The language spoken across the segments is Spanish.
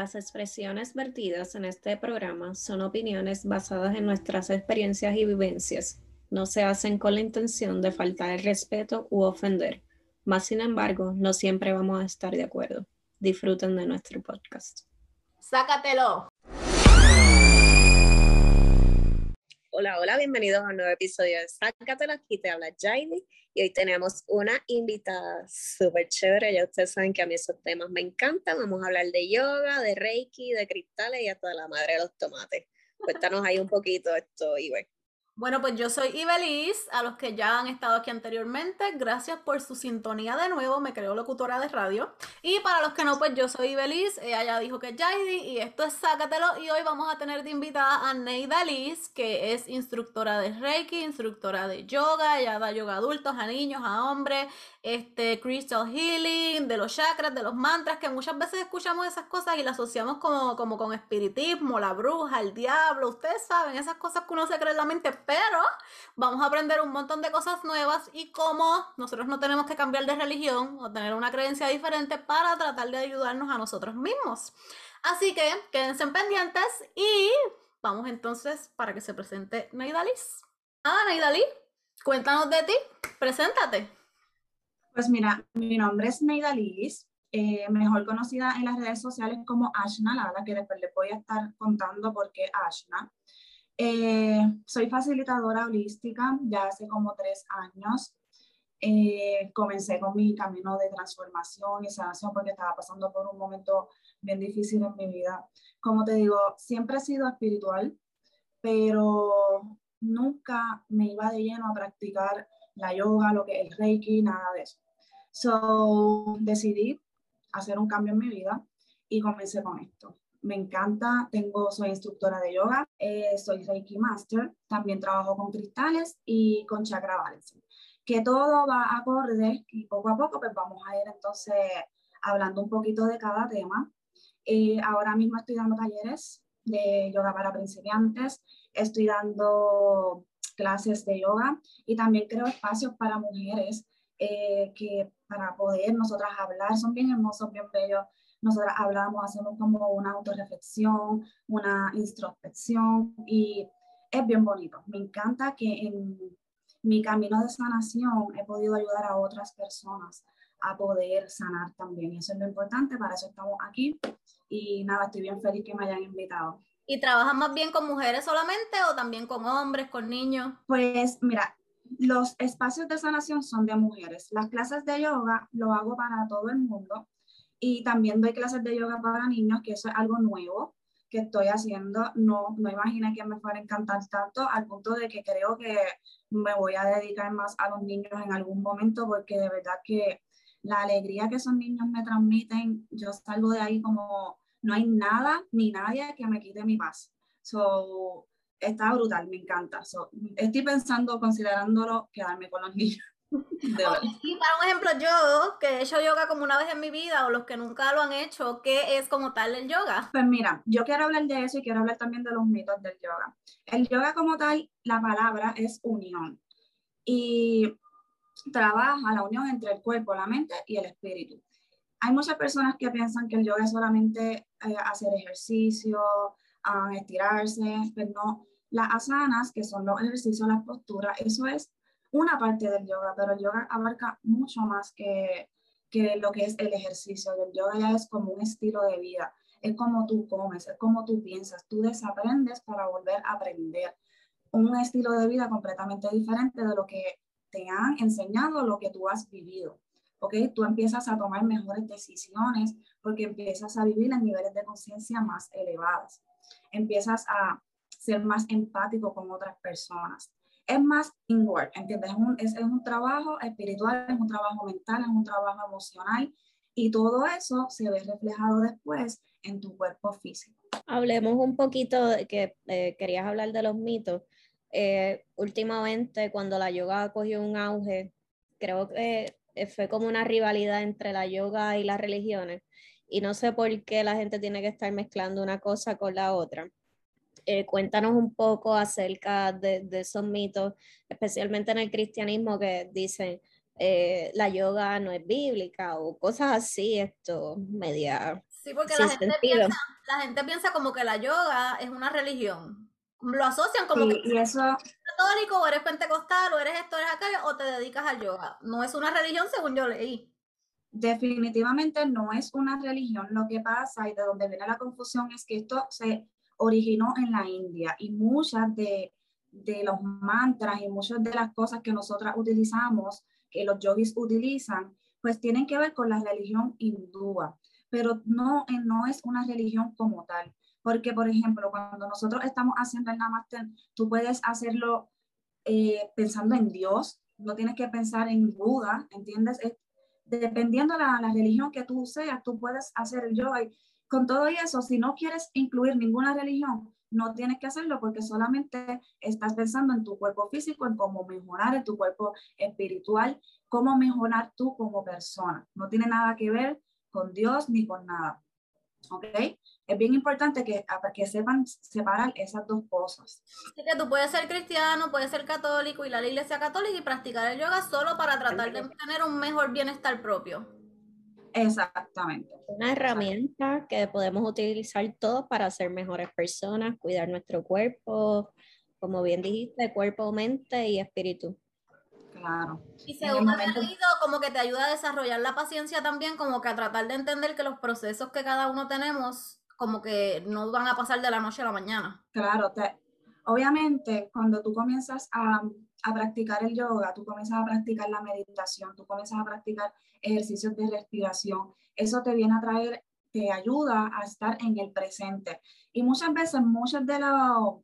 Las expresiones vertidas en este programa son opiniones basadas en nuestras experiencias y vivencias. No se hacen con la intención de faltar el respeto u ofender. Más sin embargo, no siempre vamos a estar de acuerdo. Disfruten de nuestro podcast. ¡Sácatelo! Hola, hola, bienvenidos a un nuevo episodio de Sácatelo. Aquí te habla Jaime y hoy tenemos una invitada súper chévere. Ya ustedes saben que a mí esos temas me encantan. Vamos a hablar de yoga, de reiki, de cristales y hasta la madre de los tomates. Cuéntanos ahí un poquito esto, Iber. Bueno, pues yo soy Ibeliz, a los que ya han estado aquí anteriormente, gracias por su sintonía de nuevo, me creo locutora de radio. Y para los que no, pues yo soy Ibeliz, ella ya dijo que es Jaidi y esto es Sácatelo y hoy vamos a tener de invitada a Neida Liz, que es instructora de Reiki, instructora de yoga, ella da yoga a adultos, a niños, a hombres, este crystal healing, de los chakras, de los mantras, que muchas veces escuchamos esas cosas y las asociamos como, como con espiritismo, la bruja, el diablo, ustedes saben, esas cosas que uno se cree en la mente pero vamos a aprender un montón de cosas nuevas y cómo nosotros no tenemos que cambiar de religión o tener una creencia diferente para tratar de ayudarnos a nosotros mismos. Así que quédense pendientes y vamos entonces para que se presente Naidalis. Ah, Naidalis, cuéntanos de ti, preséntate. Pues mira, mi nombre es Naidalis, eh, mejor conocida en las redes sociales como Ashna, la verdad que después le voy a estar contando por qué Ashna. Eh, soy facilitadora holística ya hace como tres años. Eh, comencé con mi camino de transformación y sanación porque estaba pasando por un momento bien difícil en mi vida. Como te digo, siempre he sido espiritual, pero nunca me iba de lleno a practicar la yoga, lo que es el reiki, nada de eso. So, decidí hacer un cambio en mi vida y comencé con esto me encanta, tengo, soy instructora de yoga, eh, soy Reiki Master, también trabajo con cristales y con chakra balancing, que todo va acorde y poco a poco pues vamos a ir entonces hablando un poquito de cada tema. Eh, ahora mismo estoy dando talleres de yoga para principiantes, estoy dando clases de yoga y también creo espacios para mujeres eh, que para poder nosotras hablar, son bien hermosos, bien bellos, nosotros hablamos, hacemos como una autorreflexión, una introspección y es bien bonito. Me encanta que en mi camino de sanación he podido ayudar a otras personas a poder sanar también. Y eso es lo importante, para eso estamos aquí. Y nada, estoy bien feliz que me hayan invitado. ¿Y trabajas más bien con mujeres solamente o también con hombres, con niños? Pues mira, los espacios de sanación son de mujeres. Las clases de yoga lo hago para todo el mundo. Y también doy clases de yoga para niños, que eso es algo nuevo que estoy haciendo. No, no imaginé que me fuera a encantar tanto, al punto de que creo que me voy a dedicar más a los niños en algún momento, porque de verdad que la alegría que esos niños me transmiten, yo salgo de ahí como no hay nada ni nadie que me quite mi paz. So, está brutal, me encanta. So, estoy pensando, considerándolo, quedarme con los niños. Y para un ejemplo, yo que he hecho yoga como una vez en mi vida o los que nunca lo han hecho, ¿qué es como tal el yoga? Pues mira, yo quiero hablar de eso y quiero hablar también de los mitos del yoga. El yoga como tal, la palabra es unión y trabaja la unión entre el cuerpo, la mente y el espíritu. Hay muchas personas que piensan que el yoga es solamente eh, hacer ejercicio, uh, estirarse, pero no. Las asanas, que son los ejercicios, las posturas, eso es una parte del yoga, pero el yoga abarca mucho más que, que lo que es el ejercicio. El yoga ya es como un estilo de vida, es como tú comes, es como tú piensas, tú desaprendes para volver a aprender. Un estilo de vida completamente diferente de lo que te han enseñado, lo que tú has vivido. ¿Ok? Tú empiezas a tomar mejores decisiones porque empiezas a vivir en niveles de conciencia más elevados. Empiezas a ser más empático con otras personas es más inward, ¿entiendes? Es un, es, es un trabajo espiritual, es un trabajo mental, es un trabajo emocional y todo eso se ve reflejado después en tu cuerpo físico. Hablemos un poquito de que eh, querías hablar de los mitos. Eh, últimamente, cuando la yoga cogió un auge, creo que fue como una rivalidad entre la yoga y las religiones. Y no sé por qué la gente tiene que estar mezclando una cosa con la otra. Eh, cuéntanos un poco acerca de, esos mitos, especialmente en el cristianismo que dicen eh, la yoga no es bíblica o cosas así, esto media Sí, porque la gente, piensa, la gente piensa como que la yoga es una religión. Lo asocian como que y eso... eres católico o eres pentecostal o eres esto, eres aquello o te dedicas al yoga. No es una religión según yo leí. Definitivamente no es una religión. Lo que pasa y de donde viene la confusión es que esto se originó en la India y muchas de, de los mantras y muchas de las cosas que nosotras utilizamos, que los yogis utilizan, pues tienen que ver con la religión hindúa, pero no, no es una religión como tal. Porque, por ejemplo, cuando nosotros estamos haciendo el Namaste, tú puedes hacerlo eh, pensando en Dios, no tienes que pensar en Buda, ¿entiendes? dependiendo de la, religión que tú seas, tú puedes hacer el yoga. Con todo eso, si no quieres incluir ninguna religión, no tienes que hacerlo porque solamente estás pensando en tu cuerpo físico, en cómo mejorar en tu cuerpo espiritual, cómo mejorar tú como persona. No tiene nada que ver con Dios ni con nada. ¿Ok? Es bien importante que, que sepan separar esas dos cosas. Así que tú puedes ser cristiano, puedes ser católico y la iglesia católica y practicar el yoga solo para tratar de tener un mejor bienestar propio. Exactamente. Una herramienta que podemos utilizar todos para ser mejores personas, cuidar nuestro cuerpo, como bien dijiste, cuerpo, mente y espíritu. Claro. Y según me momento... leído, como que te ayuda a desarrollar la paciencia también, como que a tratar de entender que los procesos que cada uno tenemos, como que no van a pasar de la noche a la mañana. Claro, te, obviamente cuando tú comienzas a, a practicar el yoga, tú comienzas a practicar la meditación, tú comienzas a practicar ejercicios de respiración, eso te viene a traer, te ayuda a estar en el presente. Y muchas veces, muchos de los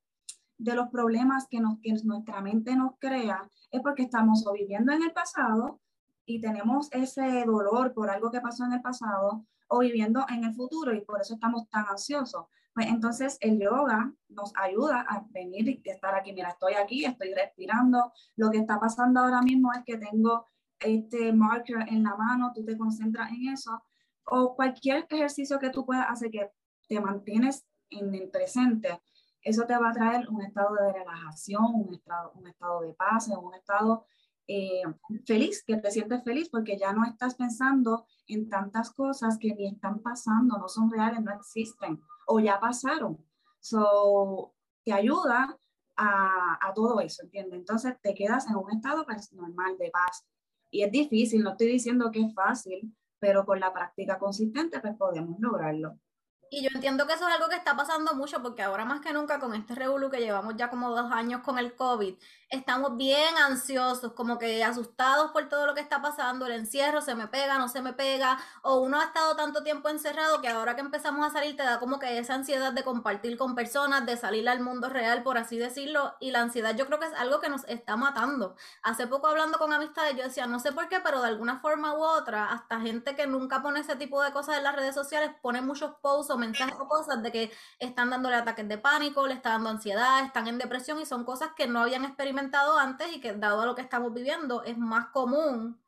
de los problemas que, nos, que nuestra mente nos crea es porque estamos o viviendo en el pasado y tenemos ese dolor por algo que pasó en el pasado o viviendo en el futuro y por eso estamos tan ansiosos. Pues entonces el yoga nos ayuda a venir y estar aquí. Mira, estoy aquí, estoy respirando. Lo que está pasando ahora mismo es que tengo este marker en la mano, tú te concentras en eso. O cualquier ejercicio que tú puedas hacer que te mantienes en el presente eso te va a traer un estado de relajación, un estado, un estado de paz, un estado eh, feliz, que te sientes feliz porque ya no estás pensando en tantas cosas que ni están pasando, no son reales, no existen o ya pasaron. So, te ayuda a, a todo eso, ¿entiendes? Entonces te quedas en un estado pues, normal de paz. Y es difícil, no estoy diciendo que es fácil, pero con la práctica consistente pues podemos lograrlo. Y yo entiendo que eso es algo que está pasando mucho porque ahora más que nunca con este revolú que llevamos ya como dos años con el COVID, estamos bien ansiosos, como que asustados por todo lo que está pasando, el encierro se me pega, no se me pega, o uno ha estado tanto tiempo encerrado que ahora que empezamos a salir te da como que esa ansiedad de compartir con personas, de salir al mundo real, por así decirlo, y la ansiedad yo creo que es algo que nos está matando. Hace poco hablando con amistades yo decía, no sé por qué, pero de alguna forma u otra, hasta gente que nunca pone ese tipo de cosas en las redes sociales pone muchos posts o mensajes o cosas de que están dándole ataques de pánico, le está dando ansiedad, están en depresión y son cosas que no habían experimentado antes y que dado a lo que estamos viviendo es más común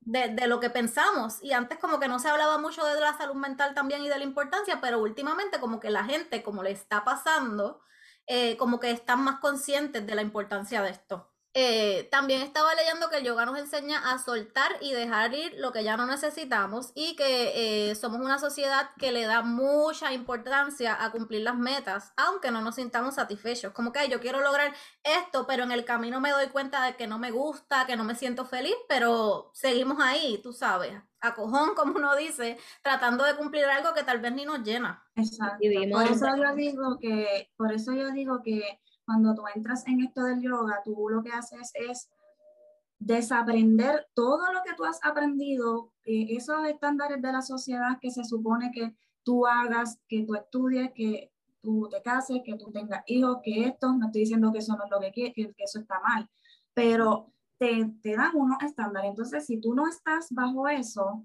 de, de, lo que pensamos. Y antes como que no se hablaba mucho de la salud mental también y de la importancia, pero últimamente como que la gente, como le está pasando, eh, como que están más conscientes de la importancia de esto. Eh, también estaba leyendo que el yoga nos enseña a soltar y dejar ir lo que ya no necesitamos y que eh, somos una sociedad que le da mucha importancia a cumplir las metas, aunque no nos sintamos satisfechos. Como que yo quiero lograr esto, pero en el camino me doy cuenta de que no me gusta, que no me siento feliz, pero seguimos ahí, tú sabes, a cojón, como uno dice, tratando de cumplir algo que tal vez ni nos llena. Exacto. Por eso yo digo que, por eso yo digo que cuando tú entras en esto del yoga, tú lo que haces es desaprender todo lo que tú has aprendido, eh, esos estándares de la sociedad que se supone que tú hagas, que tú estudies, que tú te cases, que tú tengas hijos, que esto, no estoy diciendo que eso no es lo que quieres, que, eso está mal, pero te, te dan unos estándares. Entonces, si tú no estás bajo eso,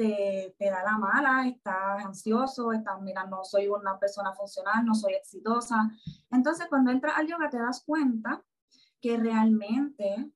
te, te, da la mala, estás ansioso, estás, mira, no soy una persona funcional, no soy exitosa. Entonces, cuando entras al yoga, te das cuenta que realmente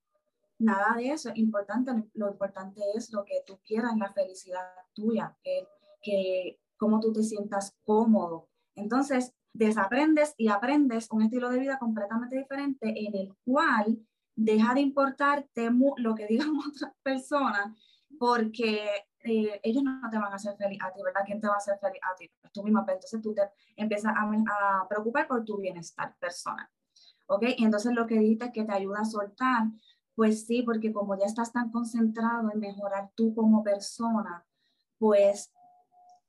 nada de eso es importante. Lo importante es lo que tú quieras, la felicidad tuya, que, que cómo tú te sientas cómodo. Entonces, desaprendes y aprendes un estilo de vida completamente diferente en el cual deja de importarte lo que digan otras personas porque eh, ellos no te van a hacer feliz a ti, ¿verdad? ¿Quién te va a hacer feliz a ti? Tú misma, entonces tú te empiezas a, a preocupar por tu bienestar personal. ¿Ok? Y entonces lo que dijiste que te ayuda a soltar, pues sí, porque como ya estás tan concentrado en mejorar tú como persona, pues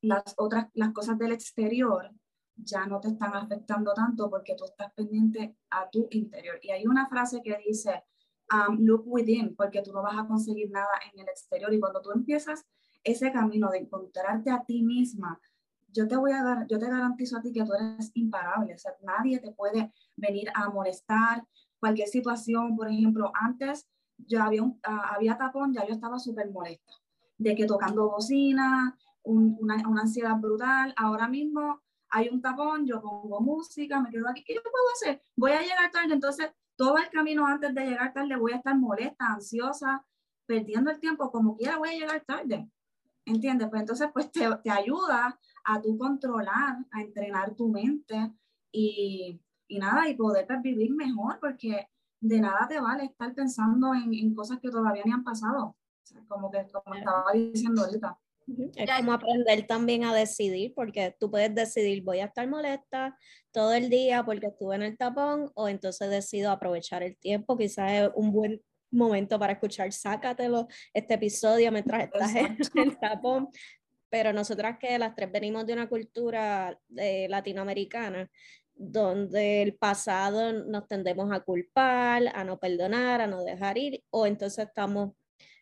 las otras, las cosas del exterior ya no te están afectando tanto porque tú estás pendiente a tu interior. Y hay una frase que dice, um, look within, porque tú no vas a conseguir nada en el exterior. Y cuando tú empiezas ese camino de encontrarte a ti misma, yo te voy a dar, yo te garantizo a ti que tú eres imparable. O sea, nadie te puede venir a molestar. Cualquier situación, por ejemplo, antes yo había, un, ah, había tapón, ya yo estaba súper molesta. De que tocando bocina, una, una ansiedad brutal. Ahora mismo hay un tapón, yo pongo música, me quedo aquí, ¿qué yo puedo hacer? Voy a llegar tarde, entonces todo el camino antes de llegar tarde voy a estar molesta, ansiosa, perdiendo el tiempo, como quiera voy a llegar tarde. ¿Entiendes? Pues entonces pues te, te ayuda a tú controlar, a entrenar tu mente y, y nada, y poder pues, vivir mejor, porque de nada te vale estar pensando en, en cosas que todavía ni han pasado. O sea, como que como estaba diciendo ahorita. Es como aprender también a decidir, porque tú puedes decidir, voy a estar molesta todo el día porque estuve en el tapón, o entonces decido aprovechar el tiempo, quizás es un buen momento para escuchar, sácatelo este episodio mientras estás en el tapón. Pero nosotras que las tres venimos de una cultura eh, latinoamericana, donde el pasado nos tendemos a culpar, a no perdonar, a no dejar ir, o entonces estamos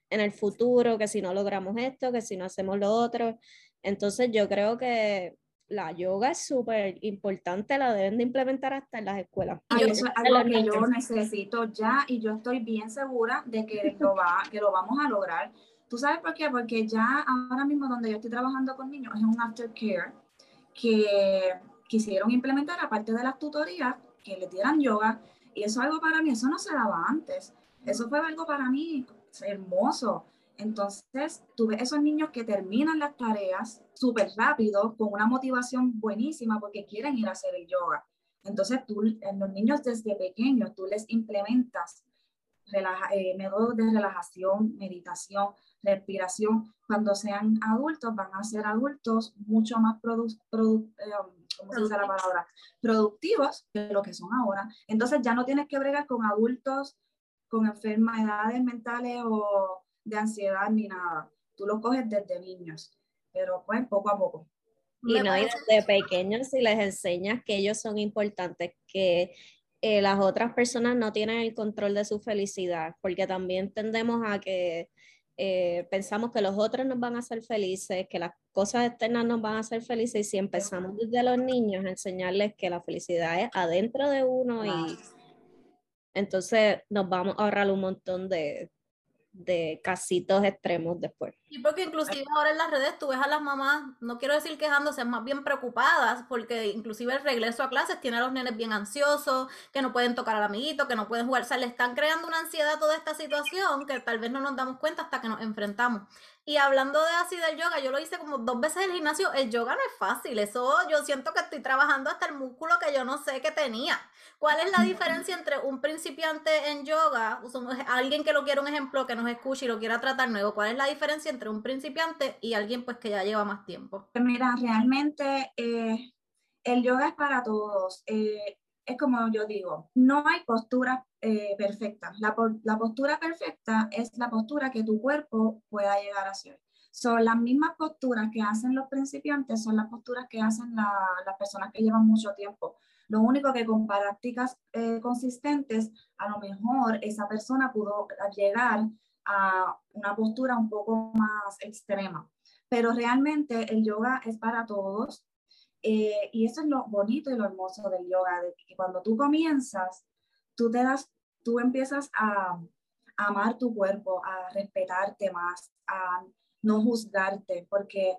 en el futuro, que si no logramos esto, que si no hacemos lo otro. Entonces yo creo que la yoga es súper importante, la deben de implementar hasta en las escuelas. eso es algo que yo necesito ya y yo estoy bien segura de que lo, va, que lo vamos a lograr. ¿Tú sabes por qué? Porque ya ahora mismo donde yo estoy trabajando con niños es un aftercare que quisieron implementar aparte de las tutorías que le dieran yoga y eso es algo para mí, eso no se daba antes. Eso fue algo para mí hermoso. Entonces, tuve esos niños que terminan las tareas súper rápido, con una motivación buenísima porque quieren ir a hacer el yoga. Entonces, tú, en los niños desde pequeños, tú les implementas eh, métodos de relajación, meditación, respiración. Cuando sean adultos, van a ser adultos mucho más produ eh, ¿cómo se dice la palabra? productivos de lo que son ahora. Entonces, ya no tienes que bregar con adultos con enfermedades mentales o de ansiedad ni nada. Tú lo coges desde niños, pero pues poco a poco. Y no, y desde pequeños si les enseñas que ellos son importantes, que eh, las otras personas no tienen el control de su felicidad, porque también tendemos a que eh, pensamos que los otros nos van a hacer felices, que las cosas externas nos van a hacer felices, y si empezamos desde los niños a enseñarles que la felicidad es adentro de uno y entonces nos vamos a ahorrar un montón de, de casitos extremos después. Y porque inclusive ahora en las redes tú ves a las mamás, no quiero decir quejándose, más bien preocupadas, porque inclusive el regreso a clases tiene a los nenes bien ansiosos, que no pueden tocar al amiguito, que no pueden jugar, o sea, le están creando una ansiedad a toda esta situación que tal vez no nos damos cuenta hasta que nos enfrentamos. Y hablando de así del yoga, yo lo hice como dos veces en el gimnasio, el yoga no es fácil, eso yo siento que estoy trabajando hasta el músculo que yo no sé que tenía. ¿Cuál es la diferencia entre un principiante en yoga, alguien que lo quiera un ejemplo, que nos escuche y lo quiera tratar nuevo, cuál es la diferencia entre un principiante y alguien pues que ya lleva más tiempo? Pues mira, realmente eh, el yoga es para todos. Eh, es como yo digo, no hay postura eh. La, la, postura perfecta es la postura que tu cuerpo pueda llegar a ser. Son las mismas posturas que hacen los principiantes, son las posturas que hacen las personas que llevan mucho tiempo. Lo único que con prácticas eh, consistentes, a lo mejor esa persona pudo llegar a una postura un poco más extrema. Pero realmente el yoga es para todos. Eh, y eso es lo bonito y lo hermoso del yoga, de que cuando tú comienzas, tú te das, tú empiezas a, a amar tu cuerpo, a respetarte más, a no juzgarte, porque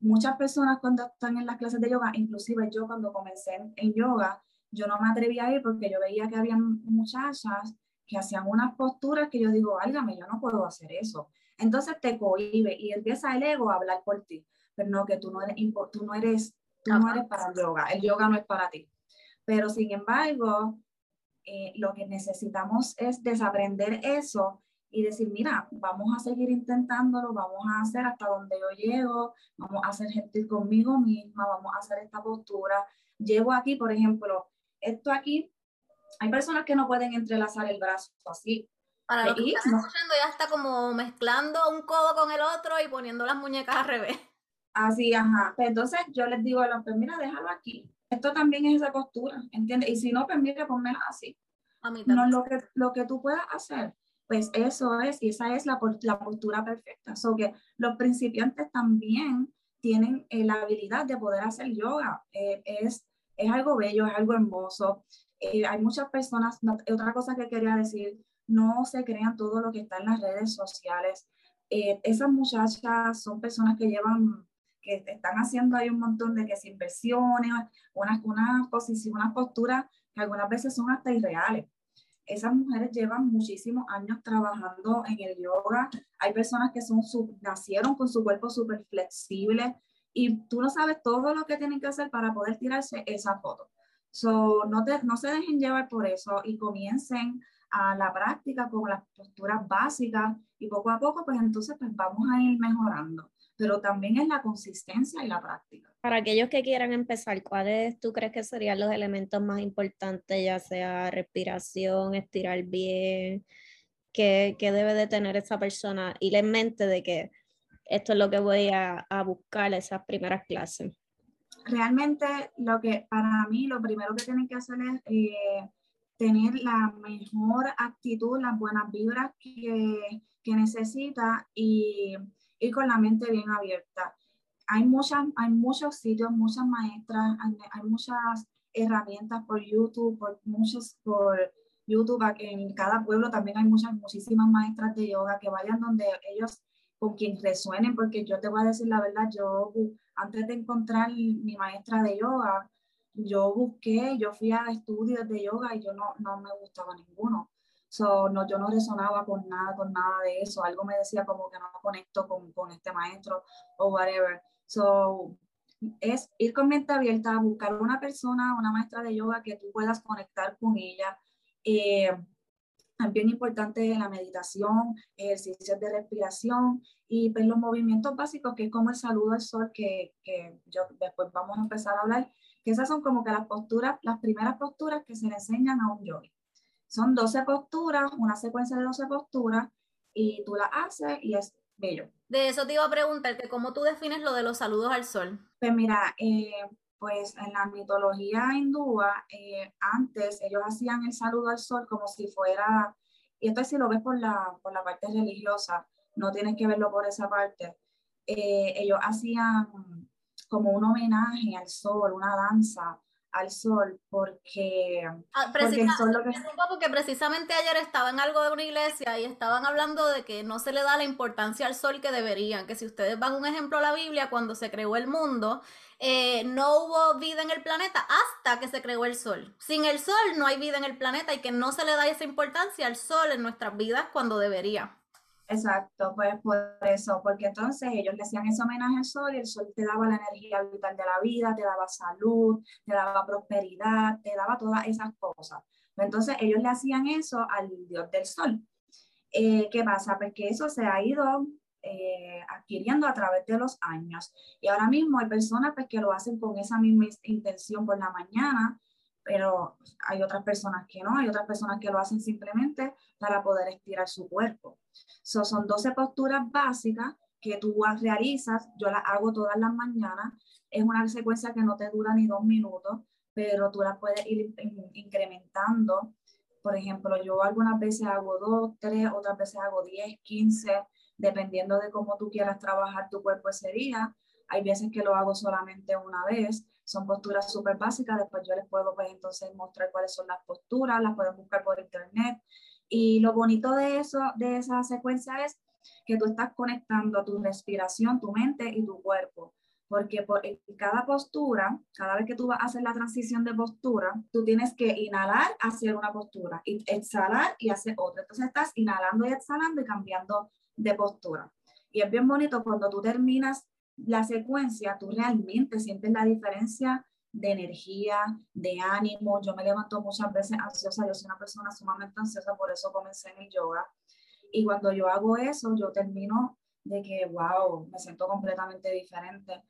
muchas personas cuando están en las clases de yoga, inclusive yo cuando comencé en, yoga, yo no me atrevía a ir porque yo veía que había muchachas que hacían unas posturas que yo digo, álgame, yo no puedo hacer eso. Entonces te cohibe y empieza el ego a hablar por ti, pero no, que tú no eres, tú no eres Tú no eres para el yoga, el yoga no es para ti. Pero sin embargo, eh, lo que necesitamos es desaprender eso y decir, mira, vamos a seguir intentándolo, vamos a hacer hasta donde yo llego, vamos a hacer gentil conmigo misma, vamos a hacer esta postura. Llevo aquí, por ejemplo, esto aquí, hay personas que no pueden entrelazar el brazo así. Para lo que están escuchando, ya está como mezclando un codo con el otro y poniendo las muñecas al revés. Así, ajá. Pues entonces yo les digo a los, pues mira, déjalo aquí. Esto también es esa postura, ¿entiendes? Y si no, pues mira, ponmela así. A mí no lo que, lo que tú puedas hacer pues eso es, y esa es la, la postura perfecta. So que los principiantes también tienen eh, la habilidad de poder hacer yoga. Eh, es, es algo bello, es algo hermoso. Eh, hay muchas personas, otra cosa que quería decir, no se crean todo lo que está en las redes sociales. esas muchachas son personas que llevan, que están haciendo ahí un montón de que inversiones, unas, unas unas posturas que algunas veces son hasta irreales esas mujeres llevan muchísimos años trabajando en el yoga. Hay personas que son nacieron con su cuerpo súper flexible y tú no sabes todo lo que tienen que hacer para poder tirarse esa foto. So, no, te, no se dejen llevar por eso y comiencen a la práctica con las posturas básicas y poco a poco, pues entonces pues vamos a ir mejorando. Pero también es la consistencia y la práctica. Para aquellos que quieran empezar, ¿cuáles tú crees que serían los elementos más importantes, ya sea respiración, estirar bien? ¿Qué, debe de tener esa persona? Y en mente de que esto es lo que voy a, a buscar esas primeras clases. Realmente lo que para mí lo primero que tienen que hacer es eh, tener la mejor actitud, las buenas vibras que, que necesita y ir con la mente bien abierta hay, muchas, hay muchos sitios, muchas maestras, hay, muchas herramientas por YouTube, por muchos, por YouTube, en cada pueblo también hay muchas, muchísimas maestras de yoga que vayan donde ellos, con quien resuenen, porque yo te voy a decir la verdad, yo antes de encontrar mi maestra de yoga, yo busqué, yo fui a estudios de yoga y yo no, no me gustaba ninguno. So, no, yo no resonaba con nada, con nada de eso. Algo me decía como que no conecto con, con este maestro o whatever. So, es ir con mente abierta, buscar una persona, una maestra de yoga que tú puedas conectar con ella. Eh, también importante la meditación, ejercicios de respiración y pues, los movimientos básicos, que es como el saludo al sol, que, que yo, después vamos a empezar a hablar, que esas son como que las posturas, las primeras posturas que se le enseñan a un yogi. Son 12 posturas, una secuencia de 12 posturas, y tú las haces y es bello. De eso te iba a preguntar, que cómo tú defines lo de los saludos al sol. Pues mira, eh, pues en la mitología hindúa, eh, antes ellos hacían el saludo al sol como si fuera, y esto si lo ves por la, por la parte religiosa, no tienes que verlo por esa parte, eh, ellos hacían como un homenaje al sol, una danza, al sol porque, ah, porque, porque precisamente ayer estaba en algo de una iglesia y estaban hablando de que no se le da la importancia al sol que deberían, que si ustedes van un ejemplo a la Biblia, cuando se creó el mundo, eh, no hubo vida en el planeta hasta que se creó el sol. Sin el sol no hay vida en el planeta y que no se le da esa importancia al sol en nuestras vidas cuando debería. Exacto, pues por eso, porque entonces ellos le hacían ese homenaje al sol y el sol te daba la energía vital de la vida, te daba salud, te daba prosperidad, te daba todas esas cosas. Entonces ellos le hacían eso al dios del sol. Eh, ¿Qué pasa? Pues que eso se ha ido eh, adquiriendo a través de los años. Y ahora mismo hay personas pues, que lo hacen con esa misma intención por la mañana, pero hay otras personas que no, hay otras personas que lo hacen simplemente para poder estirar su cuerpo. So, son 12 posturas básicas que tú realizas, yo las hago todas las mañanas, es una secuencia que no te dura ni dos minutos, pero tú las puedes ir incrementando. Por ejemplo, yo algunas veces hago dos, tres, otras veces hago 10, 15, dependiendo de cómo tú quieras trabajar tu cuerpo ese día. Hay veces que lo hago solamente una vez, son posturas súper básicas, después yo les puedo pues entonces mostrar cuáles son las posturas, las pueden buscar por internet. Y lo bonito de eso, de esa secuencia es que tú estás conectando tu respiración, tu mente y tu cuerpo. Porque por cada postura, cada vez que tú vas a hacer la transición de postura, tú tienes que inhalar, hacer una postura, y exhalar y hacer otra. Entonces estás inhalando y exhalando y cambiando de postura. Y es bien bonito cuando tú terminas la secuencia, tú realmente sientes la diferencia de energía, de ánimo. Yo me levanto muchas veces ansiosa, yo soy una persona sumamente ansiosa, por eso comencé en el yoga. Y cuando yo hago eso, yo termino de que, wow, me siento completamente diferente,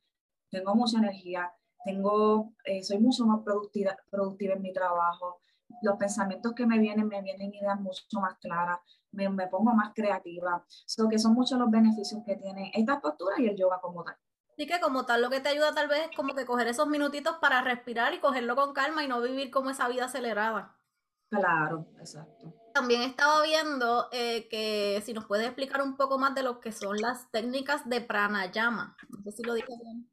tengo mucha energía, tengo, eh, soy mucho más productiva, productiva en mi trabajo, los pensamientos que me vienen, me vienen ideas mucho más claras, me, me pongo más creativa, so que son muchos los beneficios que tiene esta postura y el yoga como tal. Así que como tal lo que te ayuda tal vez es como que coger esos minutitos para respirar y cogerlo con calma y no vivir como esa vida acelerada. Claro, exacto. También estaba viendo eh, que si nos puedes explicar un poco más de lo que son las técnicas de pranayama. No sé si lo dije bien.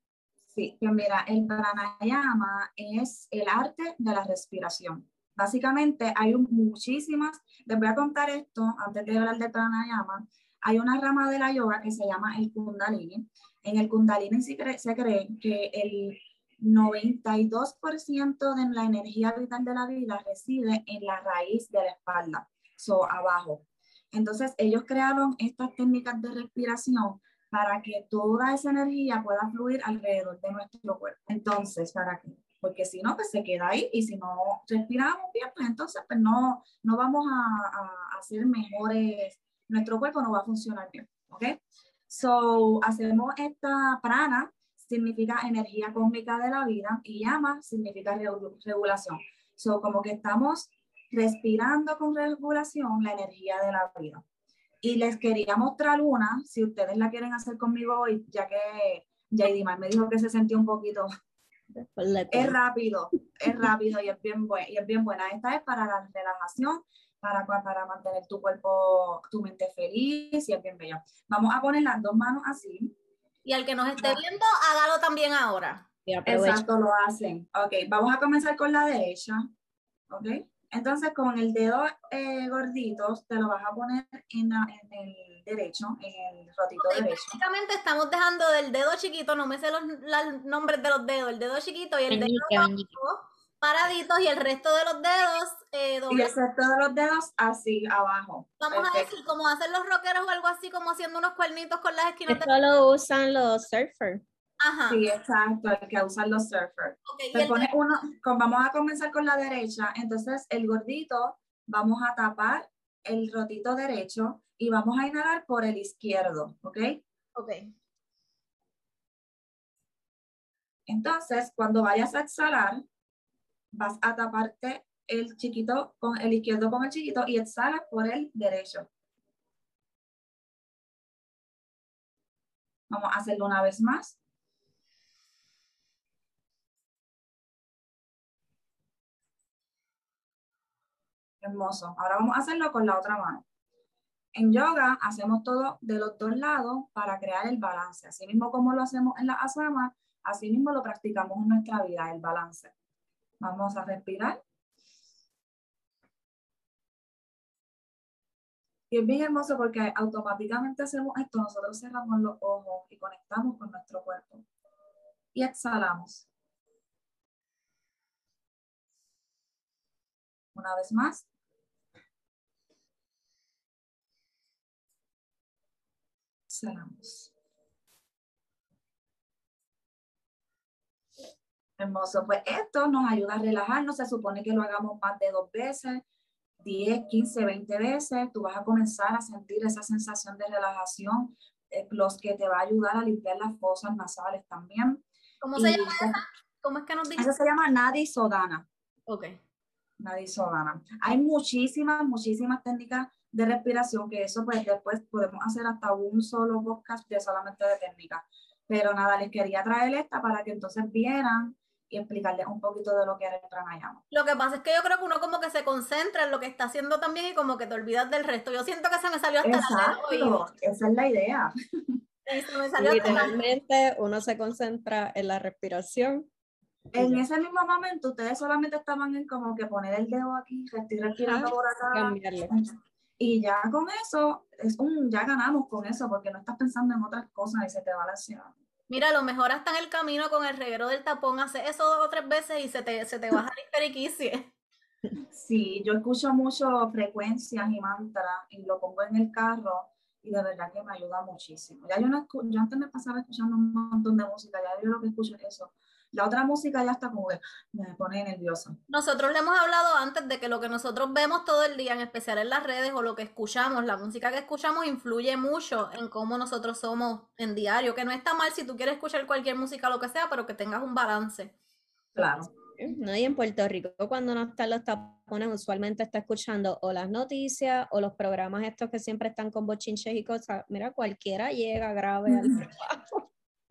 Sí, que mira, el pranayama es el arte de la respiración. Básicamente hay muchísimas, les voy a contar esto antes de hablar de pranayama. Hay una rama de la yoga que se llama el kundalini. En el kundalini se cree, se cree que el 92% de la energía vital de la vida reside en la raíz de la espalda, so abajo. Entonces ellos crearon estas técnicas de respiración para que toda esa energía pueda fluir alrededor de nuestro cuerpo. Entonces, ¿para qué? Porque si no, pues se queda ahí y si no respiramos bien, pues entonces pues no, no vamos a, hacer mejores, nuestro cuerpo no va a funcionar bien, ¿ok? So, hacemos esta prana, significa energía cósmica de la vida y llama significa regulación. So, como que estamos respirando con regulación la energía de la vida. Y les quería mostrar una, si ustedes la quieren hacer conmigo hoy, ya que Jaidimar me dijo que se sentía un poquito... Es rápido, es rápido y es, bien y es bien buena. Esta es para la relajación, para, para mantener tu cuerpo, tu mente feliz y es bien bella. Vamos a poner las dos manos así y al que nos esté viendo, hágalo también ahora. Exacto, lo hacen. Ok, vamos a comenzar con la derecha. Ok, entonces con el dedo eh, gordito te lo vas a poner en, el derecho, en el rotito derecho. Básicamente estamos dejando del dedo chiquito, no me sé los, nombres de los dedos, el dedo chiquito y el dedo paraditos y el resto de los dedos eh, Y el resto de los dedos así abajo. Vamos a decir, como hacen los rockeros o algo así, como haciendo unos cuernitos con las esquinas. Esto lo usan los surfers. Ajá. Sí, exacto, el que usan los surfers. pone uno, vamos a comenzar con la derecha, entonces el gordito, vamos a tapar el rotito derecho y vamos a inhalar por el izquierdo, ¿ok? Ok. Entonces, cuando vayas a exhalar, vas a taparte el chiquito con el izquierdo con el chiquito y exhalas por el derecho. Vamos a hacerlo una vez más. Hermoso. Ahora vamos a hacerlo con la otra mano. En yoga hacemos todo de los dos lados para crear el balance. Así mismo como lo hacemos en la asana, así mismo lo practicamos en nuestra vida, el balance. Vamos a respirar. Y es bien hermoso porque automáticamente hacemos esto, nosotros cerramos los ojos y conectamos con nuestro cuerpo. Y exhalamos. Una vez más. Exhalamos. Hermoso. Pues esto nos ayuda a relajarnos. Se supone que lo hagamos más de dos veces, 10, 15, 20 veces. Tú vas a comenzar a sentir esa sensación de relajación, eh, los que te va a ayudar a limpiar las fosas nasales también. ¿Cómo se llama esa? ¿Cómo es que nos dice? Eso se llama Nadi Sodana. Ok. Nadi Sodana. Hay muchísimas, muchísimas técnicas de respiración que eso pues después podemos hacer hasta un solo podcast de solamente de técnicas. Pero nada, les quería traer esta para que entonces vieran y explicarles un poquito de lo que era el pranayama. Lo que pasa es que yo creo que uno como que se concentra en lo que está haciendo también y como que te olvidas del resto. Yo siento que se me salió hasta Exacto, esa es la idea. Literalmente uno se concentra en la respiración. En ese mismo momento ustedes solamente estaban en como que poner el dedo aquí, respirando por acá. Y ya con eso, es un, ya ganamos con eso, porque no estás pensando en otras cosas y se te va la ciudad. Mira, a lo mejor hasta en el camino con el reguero del tapón, hace eso dos o tres veces y se te, se te baja la histeriquicie. Sí, yo escucho mucho frecuencias y mantras y lo pongo en el carro y de verdad que me ayuda muchísimo. Ya yo, no, yo antes me pasaba escuchando un montón de música, ya yo lo que escucho es eso. La otra música ya está como que me pone nerviosa. Nosotros le hemos hablado antes de que lo que nosotros vemos todo el día, en especial en las redes o lo que escuchamos, la música que escuchamos influye mucho en cómo nosotros somos en diario, que no está mal si tú quieres escuchar cualquier música, lo que sea, pero que tengas un balance. Claro. No, y en Puerto Rico cuando no están los tapones, usualmente está escuchando o las noticias o los programas estos que siempre están con bochinches y cosas. Mira, cualquiera llega grave al trabajo.